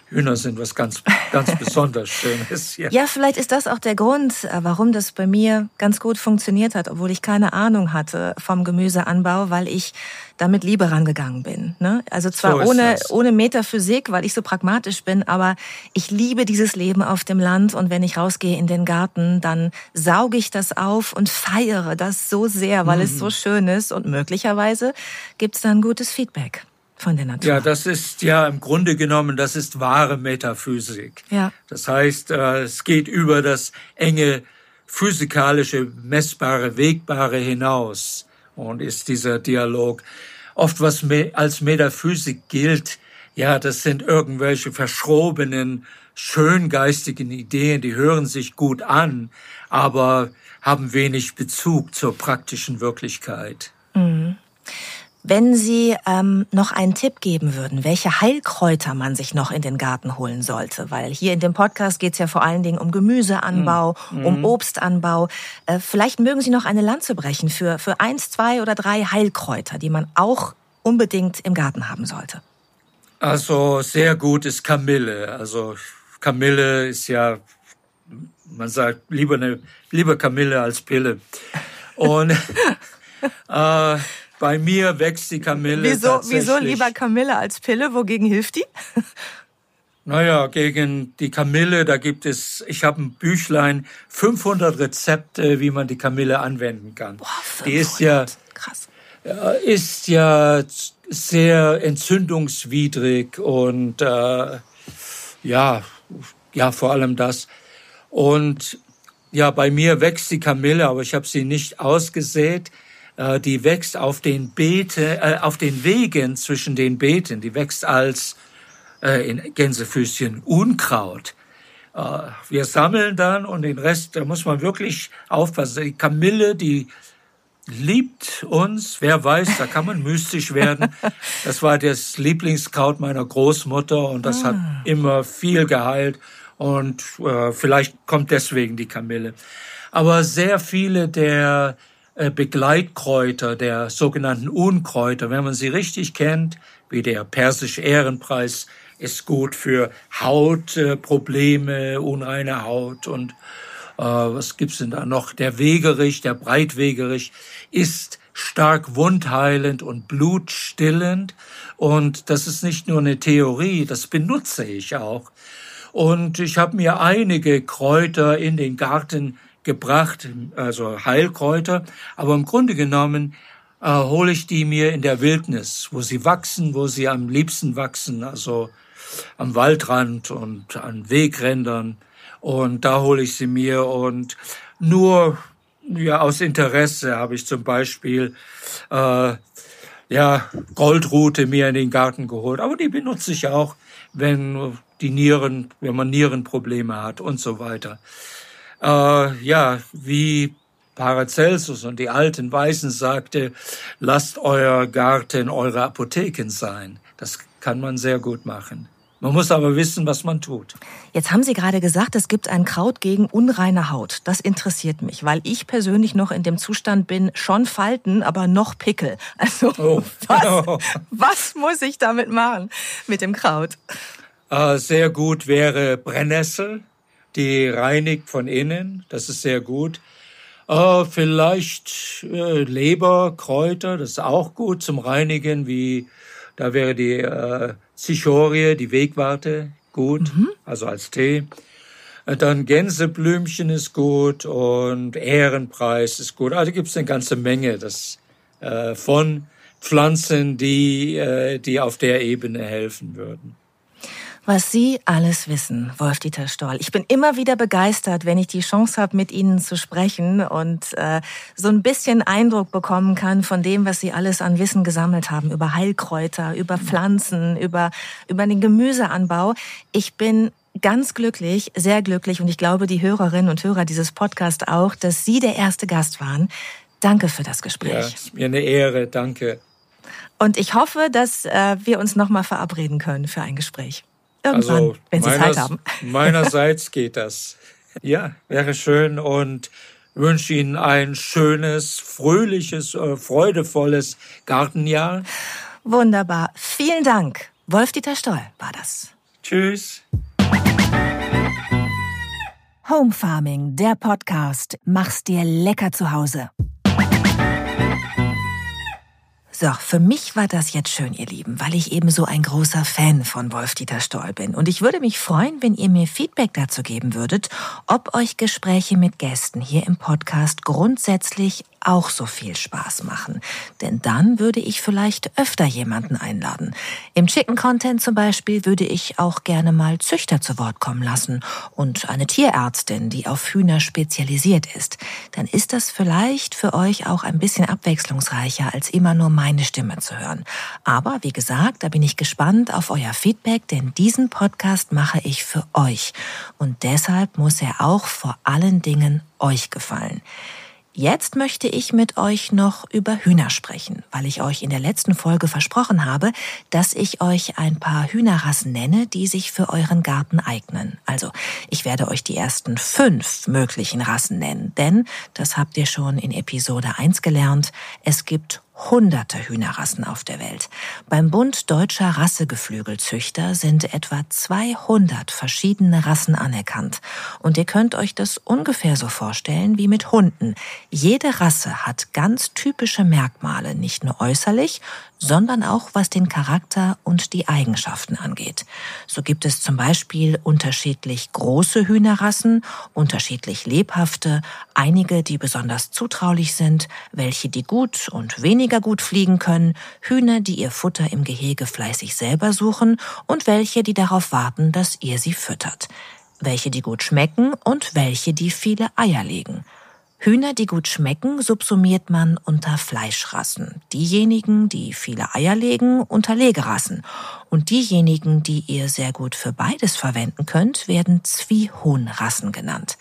Hühner sind was ganz, ganz besonders Schönes. Ja. ja, vielleicht ist das auch der Grund, äh, warum das bei mir ganz gut funktioniert hat, obwohl ich keine Ahnung hatte vom Gemüseanbau, weil ich damit Liebe rangegangen bin. Ne? Also zwar so ohne, ohne Metaphysik, weil ich so pragmatisch bin, aber ich liebe dieses Leben auf dem Land und wenn ich rausgehe in den Garten, dann sauge ich das auf und feiere das so sehr, weil mhm. es so schön ist und möglicherweise gibt's dann gutes Feedback von der Natur. Ja, das ist ja im Grunde genommen, das ist wahre Metaphysik. Ja. Das heißt, äh, es geht über das enge physikalische, messbare, wegbare hinaus und ist dieser Dialog oft was als Metaphysik gilt. Ja, das sind irgendwelche verschrobenen, schöngeistigen Ideen, die hören sich gut an, aber haben wenig Bezug zur praktischen Wirklichkeit. Mhm. Wenn Sie ähm, noch einen Tipp geben würden, welche Heilkräuter man sich noch in den Garten holen sollte, weil hier in dem Podcast geht es ja vor allen Dingen um Gemüseanbau, mhm. um Obstanbau. Äh, vielleicht mögen Sie noch eine Lanze brechen für, für eins, zwei oder drei Heilkräuter, die man auch unbedingt im Garten haben sollte. Also sehr gut ist Kamille. Also Kamille ist ja, man sagt lieber eine lieber Kamille als Pille. Und äh, bei mir wächst die Kamille. Wieso, wieso lieber Kamille als Pille? Wogegen hilft die? Naja, gegen die Kamille, da gibt es, ich habe ein Büchlein, 500 Rezepte, wie man die Kamille anwenden kann. Boah, 500. Die ist ja, krass. ist ja sehr entzündungswidrig und äh, ja, ja, vor allem das. Und ja, bei mir wächst die Kamille, aber ich habe sie nicht ausgesät. Äh, die wächst auf den Beete, äh, auf den Wegen zwischen den Beeten. Die wächst als äh, in Gänsefüßchen Unkraut. Äh, wir sammeln dann und den Rest, da muss man wirklich aufpassen. Die Kamille, die liebt uns. Wer weiß, da kann man mystisch werden. Das war das Lieblingskraut meiner Großmutter und das ah. hat immer viel geheilt und äh, vielleicht kommt deswegen die Kamille. Aber sehr viele der Begleitkräuter, der sogenannten Unkräuter, wenn man sie richtig kennt, wie der persische Ehrenpreis, ist gut für Hautprobleme, unreine Haut und äh, was gibt's denn da noch? Der Wegerich, der Breitwegerich ist stark wundheilend und blutstillend und das ist nicht nur eine Theorie, das benutze ich auch. Und ich habe mir einige Kräuter in den Garten gebracht, also Heilkräuter, aber im Grunde genommen äh, hole ich die mir in der Wildnis, wo sie wachsen, wo sie am liebsten wachsen, also am Waldrand und an Wegrändern. Und da hole ich sie mir. Und nur ja aus Interesse habe ich zum Beispiel äh, ja Goldrute mir in den Garten geholt, aber die benutze ich auch, wenn die Nieren, wenn man Nierenprobleme hat und so weiter äh, ja, wie Paracelsus und die alten Weisen sagte, lasst euer Garten eure Apotheken sein. Das kann man sehr gut machen. Man muss aber wissen, was man tut. Jetzt haben Sie gerade gesagt, es gibt ein Kraut gegen unreine Haut. Das interessiert mich, weil ich persönlich noch in dem Zustand bin, schon Falten, aber noch Pickel. Also oh. was, was muss ich damit machen mit dem Kraut? Äh, sehr gut wäre Brennnessel die reinigt von innen, das ist sehr gut. Äh, vielleicht äh, Leber, Kräuter, das ist auch gut zum Reinigen, wie da wäre die äh, Zichorie, die Wegwarte, gut, mhm. also als Tee. Äh, dann Gänseblümchen ist gut und Ehrenpreis ist gut. Also gibt es eine ganze Menge das, äh, von Pflanzen, die, äh, die auf der Ebene helfen würden was Sie alles wissen, Wolf-Dieter Stoll. Ich bin immer wieder begeistert, wenn ich die Chance habe, mit Ihnen zu sprechen und äh, so ein bisschen Eindruck bekommen kann von dem, was Sie alles an Wissen gesammelt haben über Heilkräuter, über Pflanzen, über, über den Gemüseanbau. Ich bin ganz glücklich, sehr glücklich und ich glaube, die Hörerinnen und Hörer dieses Podcasts auch, dass Sie der erste Gast waren. Danke für das Gespräch. Ja, ist mir eine Ehre, danke. Und ich hoffe, dass äh, wir uns nochmal verabreden können für ein Gespräch. Irgendwann, also wenn Sie meiner, Zeit haben. Meinerseits geht das. Ja, wäre schön und wünsche Ihnen ein schönes, fröhliches, äh, freudevolles Gartenjahr. Wunderbar. Vielen Dank. Wolf-Dieter Stoll war das. Tschüss. Home Farming, der Podcast. Mach's dir lecker zu Hause. So, für mich war das jetzt schön, ihr Lieben, weil ich eben so ein großer Fan von Wolf-Dieter Stoll bin. Und ich würde mich freuen, wenn ihr mir Feedback dazu geben würdet, ob euch Gespräche mit Gästen hier im Podcast grundsätzlich auch so viel Spaß machen. Denn dann würde ich vielleicht öfter jemanden einladen. Im Chicken Content zum Beispiel würde ich auch gerne mal Züchter zu Wort kommen lassen und eine Tierärztin, die auf Hühner spezialisiert ist. Dann ist das vielleicht für euch auch ein bisschen abwechslungsreicher, als immer nur meine Stimme zu hören. Aber wie gesagt, da bin ich gespannt auf euer Feedback, denn diesen Podcast mache ich für euch. Und deshalb muss er auch vor allen Dingen euch gefallen. Jetzt möchte ich mit euch noch über Hühner sprechen, weil ich euch in der letzten Folge versprochen habe, dass ich euch ein paar Hühnerrassen nenne, die sich für euren Garten eignen. Also, ich werde euch die ersten fünf möglichen Rassen nennen, denn, das habt ihr schon in Episode 1 gelernt, es gibt hunderte Hühnerrassen auf der Welt. Beim Bund deutscher Rassegeflügelzüchter sind etwa 200 verschiedene Rassen anerkannt. Und ihr könnt euch das ungefähr so vorstellen wie mit Hunden. Jede Rasse hat ganz typische Merkmale, nicht nur äußerlich, sondern auch was den Charakter und die Eigenschaften angeht. So gibt es zum Beispiel unterschiedlich große Hühnerrassen, unterschiedlich lebhafte, einige, die besonders zutraulich sind, welche die gut und weniger gut fliegen können, Hühner, die ihr Futter im Gehege fleißig selber suchen und welche, die darauf warten, dass ihr sie füttert welche die gut schmecken und welche die viele Eier legen. Hühner, die gut schmecken, subsumiert man unter Fleischrassen. Diejenigen, die viele Eier legen, unter Legerassen. Und diejenigen, die ihr sehr gut für beides verwenden könnt, werden Zwiehuhnrassen genannt.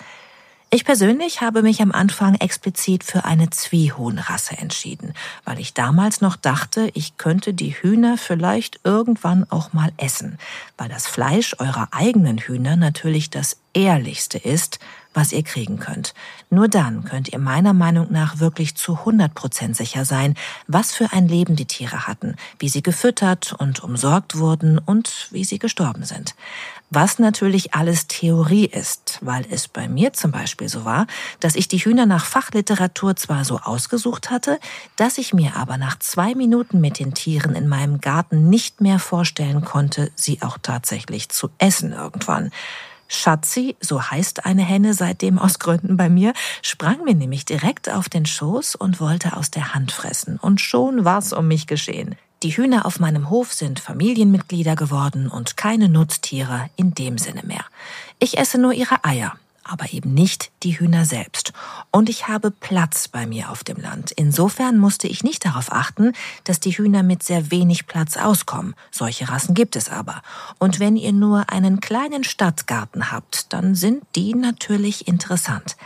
Ich persönlich habe mich am Anfang explizit für eine Zwiehuhnrasse entschieden, weil ich damals noch dachte, ich könnte die Hühner vielleicht irgendwann auch mal essen, weil das Fleisch eurer eigenen Hühner natürlich das ehrlichste ist, was ihr kriegen könnt. Nur dann könnt ihr meiner Meinung nach wirklich zu 100 Prozent sicher sein, was für ein Leben die Tiere hatten, wie sie gefüttert und umsorgt wurden und wie sie gestorben sind. Was natürlich alles Theorie ist, weil es bei mir zum Beispiel so war, dass ich die Hühner nach Fachliteratur zwar so ausgesucht hatte, dass ich mir aber nach zwei Minuten mit den Tieren in meinem Garten nicht mehr vorstellen konnte, sie auch tatsächlich zu essen irgendwann. Schatzi, so heißt eine Henne seitdem aus Gründen bei mir, sprang mir nämlich direkt auf den Schoß und wollte aus der Hand fressen. Und schon war's um mich geschehen. Die Hühner auf meinem Hof sind Familienmitglieder geworden und keine Nutztiere in dem Sinne mehr. Ich esse nur ihre Eier aber eben nicht die Hühner selbst. Und ich habe Platz bei mir auf dem Land. Insofern musste ich nicht darauf achten, dass die Hühner mit sehr wenig Platz auskommen. Solche Rassen gibt es aber. Und wenn ihr nur einen kleinen Stadtgarten habt, dann sind die natürlich interessant.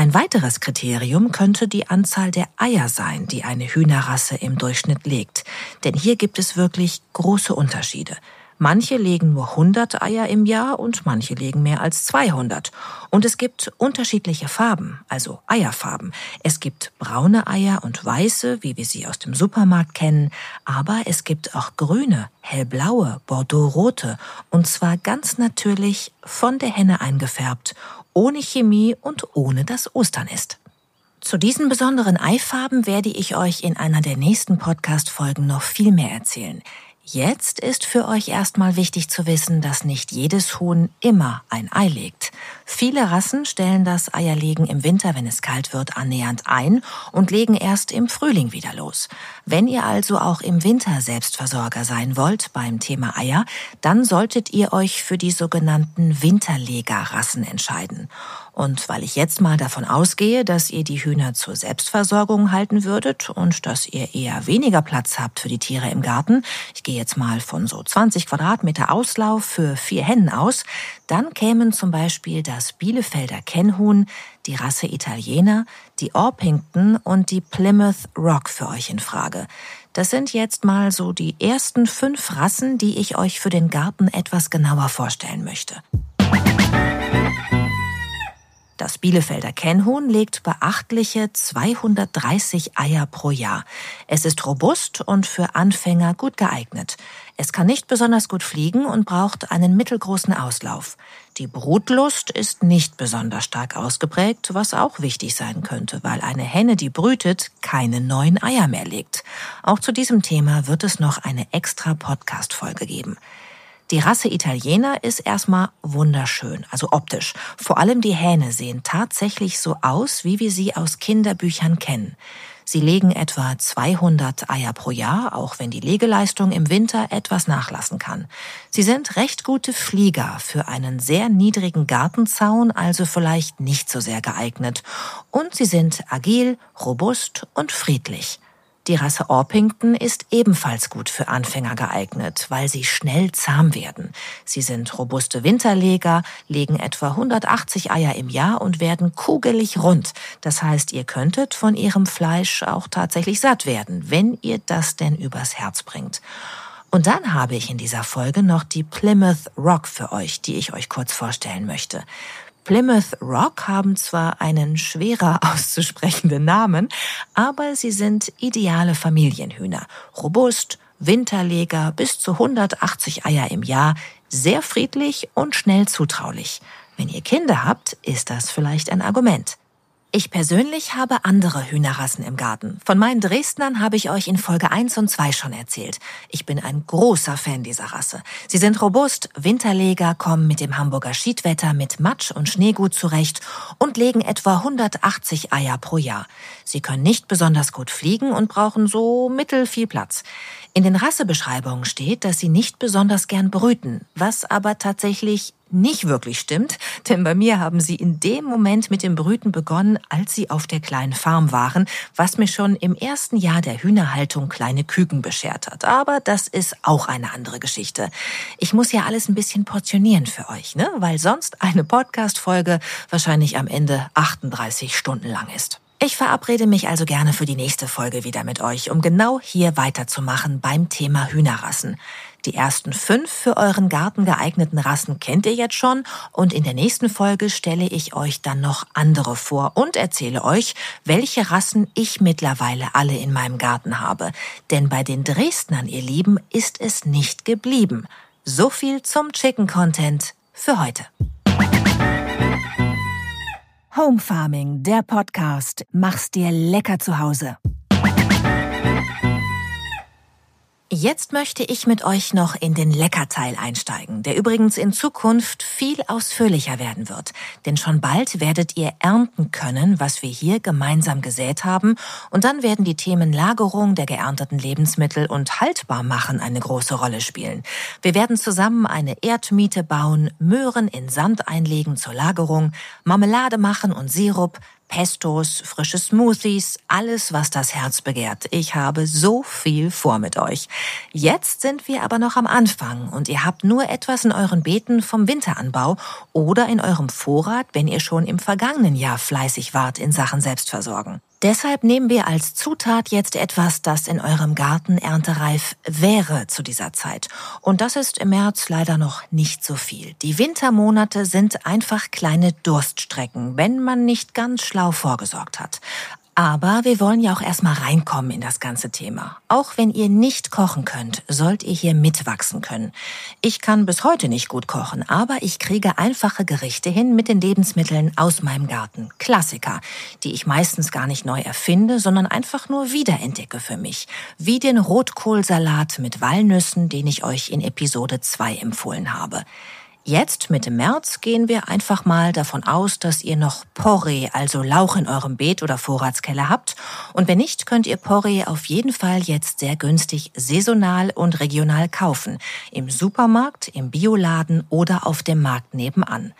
Ein weiteres Kriterium könnte die Anzahl der Eier sein, die eine Hühnerrasse im Durchschnitt legt. Denn hier gibt es wirklich große Unterschiede. Manche legen nur 100 Eier im Jahr und manche legen mehr als 200. Und es gibt unterschiedliche Farben, also Eierfarben. Es gibt braune Eier und weiße, wie wir sie aus dem Supermarkt kennen, aber es gibt auch grüne, hellblaue, bordeauxrote und zwar ganz natürlich von der Henne eingefärbt, ohne Chemie und ohne dass Ostern ist. Zu diesen besonderen Eifarben werde ich euch in einer der nächsten Podcast-Folgen noch viel mehr erzählen. Jetzt ist für euch erstmal wichtig zu wissen, dass nicht jedes Huhn immer ein Ei legt. Viele Rassen stellen das Eierlegen im Winter, wenn es kalt wird, annähernd ein und legen erst im Frühling wieder los. Wenn ihr also auch im Winter Selbstversorger sein wollt beim Thema Eier, dann solltet ihr euch für die sogenannten Winterlegerrassen entscheiden. Und weil ich jetzt mal davon ausgehe, dass ihr die Hühner zur Selbstversorgung halten würdet und dass ihr eher weniger Platz habt für die Tiere im Garten, ich gehe jetzt mal von so 20 Quadratmeter Auslauf für vier Hennen aus, dann kämen zum Beispiel das Bielefelder Kennhuhn, die Rasse Italiener, die Orpington und die Plymouth Rock für euch in Frage. Das sind jetzt mal so die ersten fünf Rassen, die ich euch für den Garten etwas genauer vorstellen möchte. Das Bielefelder Kennhuhn legt beachtliche 230 Eier pro Jahr. Es ist robust und für Anfänger gut geeignet. Es kann nicht besonders gut fliegen und braucht einen mittelgroßen Auslauf. Die Brutlust ist nicht besonders stark ausgeprägt, was auch wichtig sein könnte, weil eine Henne, die brütet, keine neuen Eier mehr legt. Auch zu diesem Thema wird es noch eine extra Podcast-Folge geben. Die Rasse Italiener ist erstmal wunderschön, also optisch. Vor allem die Hähne sehen tatsächlich so aus, wie wir sie aus Kinderbüchern kennen. Sie legen etwa 200 Eier pro Jahr, auch wenn die Legeleistung im Winter etwas nachlassen kann. Sie sind recht gute Flieger für einen sehr niedrigen Gartenzaun, also vielleicht nicht so sehr geeignet. Und sie sind agil, robust und friedlich. Die Rasse Orpington ist ebenfalls gut für Anfänger geeignet, weil sie schnell zahm werden. Sie sind robuste Winterleger, legen etwa 180 Eier im Jahr und werden kugelig rund. Das heißt, ihr könntet von ihrem Fleisch auch tatsächlich satt werden, wenn ihr das denn übers Herz bringt. Und dann habe ich in dieser Folge noch die Plymouth Rock für euch, die ich euch kurz vorstellen möchte. Plymouth Rock haben zwar einen schwerer auszusprechenden Namen, aber sie sind ideale Familienhühner. Robust, Winterleger, bis zu 180 Eier im Jahr, sehr friedlich und schnell zutraulich. Wenn ihr Kinder habt, ist das vielleicht ein Argument. Ich persönlich habe andere Hühnerrassen im Garten. Von meinen Dresdnern habe ich euch in Folge 1 und 2 schon erzählt. Ich bin ein großer Fan dieser Rasse. Sie sind robust, Winterleger, kommen mit dem Hamburger Schiedwetter mit Matsch und Schnee gut zurecht und legen etwa 180 Eier pro Jahr. Sie können nicht besonders gut fliegen und brauchen so mittel viel Platz. In den Rassebeschreibungen steht, dass sie nicht besonders gern brüten, was aber tatsächlich nicht wirklich stimmt, denn bei mir haben sie in dem Moment mit dem Brüten begonnen, als sie auf der kleinen Farm waren, was mir schon im ersten Jahr der Hühnerhaltung kleine Küken beschert hat. Aber das ist auch eine andere Geschichte. Ich muss ja alles ein bisschen portionieren für euch, ne? Weil sonst eine Podcast-Folge wahrscheinlich am Ende 38 Stunden lang ist. Ich verabrede mich also gerne für die nächste Folge wieder mit euch, um genau hier weiterzumachen beim Thema Hühnerrassen. Die ersten fünf für euren Garten geeigneten Rassen kennt ihr jetzt schon und in der nächsten Folge stelle ich euch dann noch andere vor und erzähle euch, welche Rassen ich mittlerweile alle in meinem Garten habe. Denn bei den Dresdnern, ihr Lieben, ist es nicht geblieben. So viel zum Chicken Content für heute. Home Farming, der Podcast. Mach's dir lecker zu Hause. Jetzt möchte ich mit euch noch in den Leckerteil einsteigen, der übrigens in Zukunft viel ausführlicher werden wird. Denn schon bald werdet ihr ernten können, was wir hier gemeinsam gesät haben, und dann werden die Themen Lagerung der geernteten Lebensmittel und Haltbarmachen eine große Rolle spielen. Wir werden zusammen eine Erdmiete bauen, Möhren in Sand einlegen zur Lagerung, Marmelade machen und Sirup, Pestos, frische Smoothies, alles, was das Herz begehrt. Ich habe so viel vor mit euch. Jetzt sind wir aber noch am Anfang und ihr habt nur etwas in euren Beeten vom Winteranbau oder in eurem Vorrat, wenn ihr schon im vergangenen Jahr fleißig wart in Sachen Selbstversorgen. Deshalb nehmen wir als Zutat jetzt etwas, das in eurem Garten erntereif wäre zu dieser Zeit. Und das ist im März leider noch nicht so viel. Die Wintermonate sind einfach kleine Durststrecken, wenn man nicht ganz schlau vorgesorgt hat. Aber wir wollen ja auch erstmal reinkommen in das ganze Thema. Auch wenn ihr nicht kochen könnt, sollt ihr hier mitwachsen können. Ich kann bis heute nicht gut kochen, aber ich kriege einfache Gerichte hin mit den Lebensmitteln aus meinem Garten. Klassiker, die ich meistens gar nicht neu erfinde, sondern einfach nur wiederentdecke für mich. Wie den Rotkohlsalat mit Walnüssen, den ich euch in Episode 2 empfohlen habe. Jetzt, Mitte März, gehen wir einfach mal davon aus, dass ihr noch Porree, also Lauch in eurem Beet oder Vorratskeller habt. Und wenn nicht, könnt ihr Porree auf jeden Fall jetzt sehr günstig saisonal und regional kaufen. Im Supermarkt, im Bioladen oder auf dem Markt nebenan.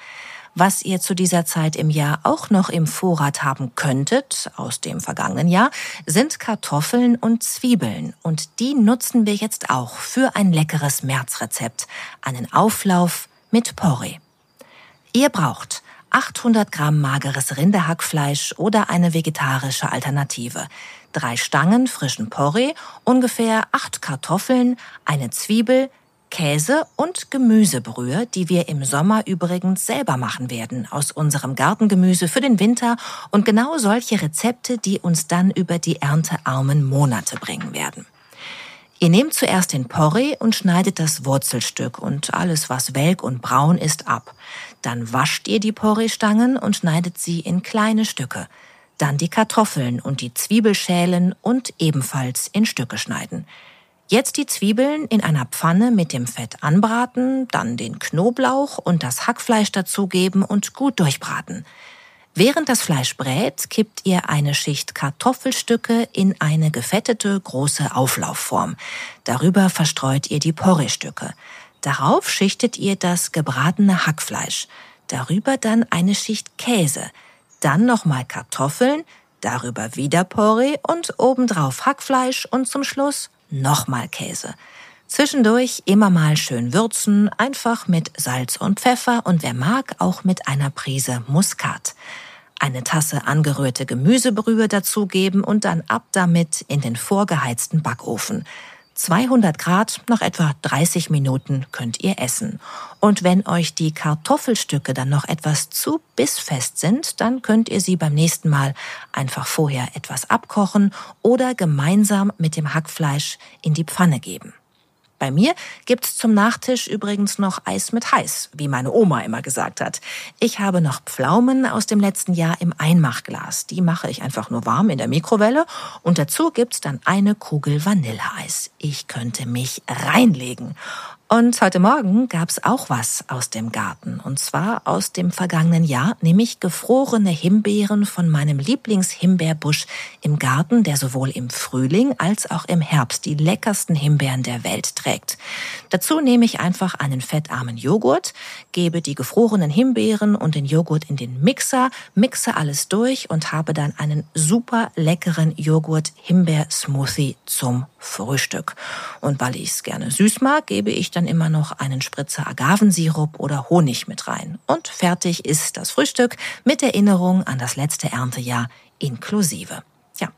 Was ihr zu dieser Zeit im Jahr auch noch im Vorrat haben könntet, aus dem vergangenen Jahr, sind Kartoffeln und Zwiebeln. Und die nutzen wir jetzt auch für ein leckeres Märzrezept. Einen Auflauf mit Porree. Ihr braucht 800 Gramm mageres Rinderhackfleisch oder eine vegetarische Alternative, drei Stangen frischen Porree, ungefähr acht Kartoffeln, eine Zwiebel, Käse und Gemüsebrühe, die wir im Sommer übrigens selber machen werden, aus unserem Gartengemüse für den Winter und genau solche Rezepte, die uns dann über die erntearmen Monate bringen werden. Ihr nehmt zuerst den Porree und schneidet das Wurzelstück und alles, was welk und braun ist, ab. Dann wascht ihr die Porree-Stangen und schneidet sie in kleine Stücke. Dann die Kartoffeln und die Zwiebelschälen und ebenfalls in Stücke schneiden. Jetzt die Zwiebeln in einer Pfanne mit dem Fett anbraten, dann den Knoblauch und das Hackfleisch dazugeben und gut durchbraten. Während das Fleisch brät, kippt ihr eine Schicht Kartoffelstücke in eine gefettete große Auflaufform. Darüber verstreut ihr die Porree-Stücke. Darauf schichtet ihr das gebratene Hackfleisch. Darüber dann eine Schicht Käse. Dann nochmal Kartoffeln, darüber wieder Porree und obendrauf Hackfleisch und zum Schluss nochmal Käse. Zwischendurch immer mal schön würzen, einfach mit Salz und Pfeffer und wer mag, auch mit einer Prise Muskat. Eine Tasse angerührte Gemüsebrühe dazugeben und dann ab damit in den vorgeheizten Backofen. 200 Grad, nach etwa 30 Minuten könnt ihr essen. Und wenn euch die Kartoffelstücke dann noch etwas zu bissfest sind, dann könnt ihr sie beim nächsten Mal einfach vorher etwas abkochen oder gemeinsam mit dem Hackfleisch in die Pfanne geben. Bei mir gibt's zum Nachtisch übrigens noch Eis mit heiß, wie meine Oma immer gesagt hat. Ich habe noch Pflaumen aus dem letzten Jahr im Einmachglas. Die mache ich einfach nur warm in der Mikrowelle und dazu gibt's dann eine Kugel Vanilleeis. Ich könnte mich reinlegen. Und heute Morgen gab's auch was aus dem Garten. Und zwar aus dem vergangenen Jahr, nämlich gefrorene Himbeeren von meinem Lieblingshimbeerbusch im Garten, der sowohl im Frühling als auch im Herbst die leckersten Himbeeren der Welt trägt. Dazu nehme ich einfach einen fettarmen Joghurt, gebe die gefrorenen Himbeeren und den Joghurt in den Mixer, mixe alles durch und habe dann einen super leckeren Joghurt-Himbeer-Smoothie zum Frühstück. Und weil ich es gerne süß mag, gebe ich dann immer noch einen Spritzer Agavensirup oder Honig mit rein. Und fertig ist das Frühstück mit Erinnerung an das letzte Erntejahr inklusive. Ja,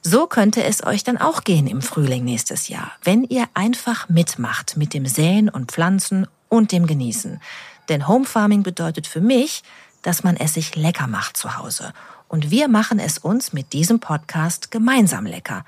so könnte es euch dann auch gehen im Frühling nächstes Jahr, wenn ihr einfach mitmacht mit dem Säen und Pflanzen und dem Genießen. Denn Home Farming bedeutet für mich, dass man es sich lecker macht zu Hause. Und wir machen es uns mit diesem Podcast gemeinsam lecker.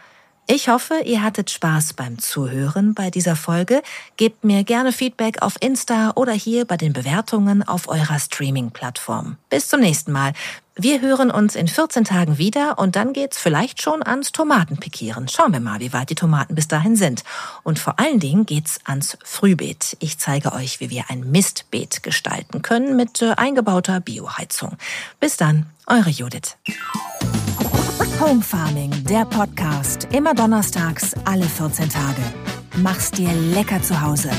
Ich hoffe, ihr hattet Spaß beim Zuhören bei dieser Folge. Gebt mir gerne Feedback auf Insta oder hier bei den Bewertungen auf eurer Streaming-Plattform. Bis zum nächsten Mal. Wir hören uns in 14 Tagen wieder und dann geht's vielleicht schon ans Tomatenpikieren. Schauen wir mal, wie weit die Tomaten bis dahin sind. Und vor allen Dingen geht's ans Frühbeet. Ich zeige euch, wie wir ein Mistbeet gestalten können mit äh, eingebauter Bioheizung. Bis dann, eure Judith. Home Farming, der Podcast. Immer donnerstags, alle 14 Tage. Mach's dir lecker zu Hause.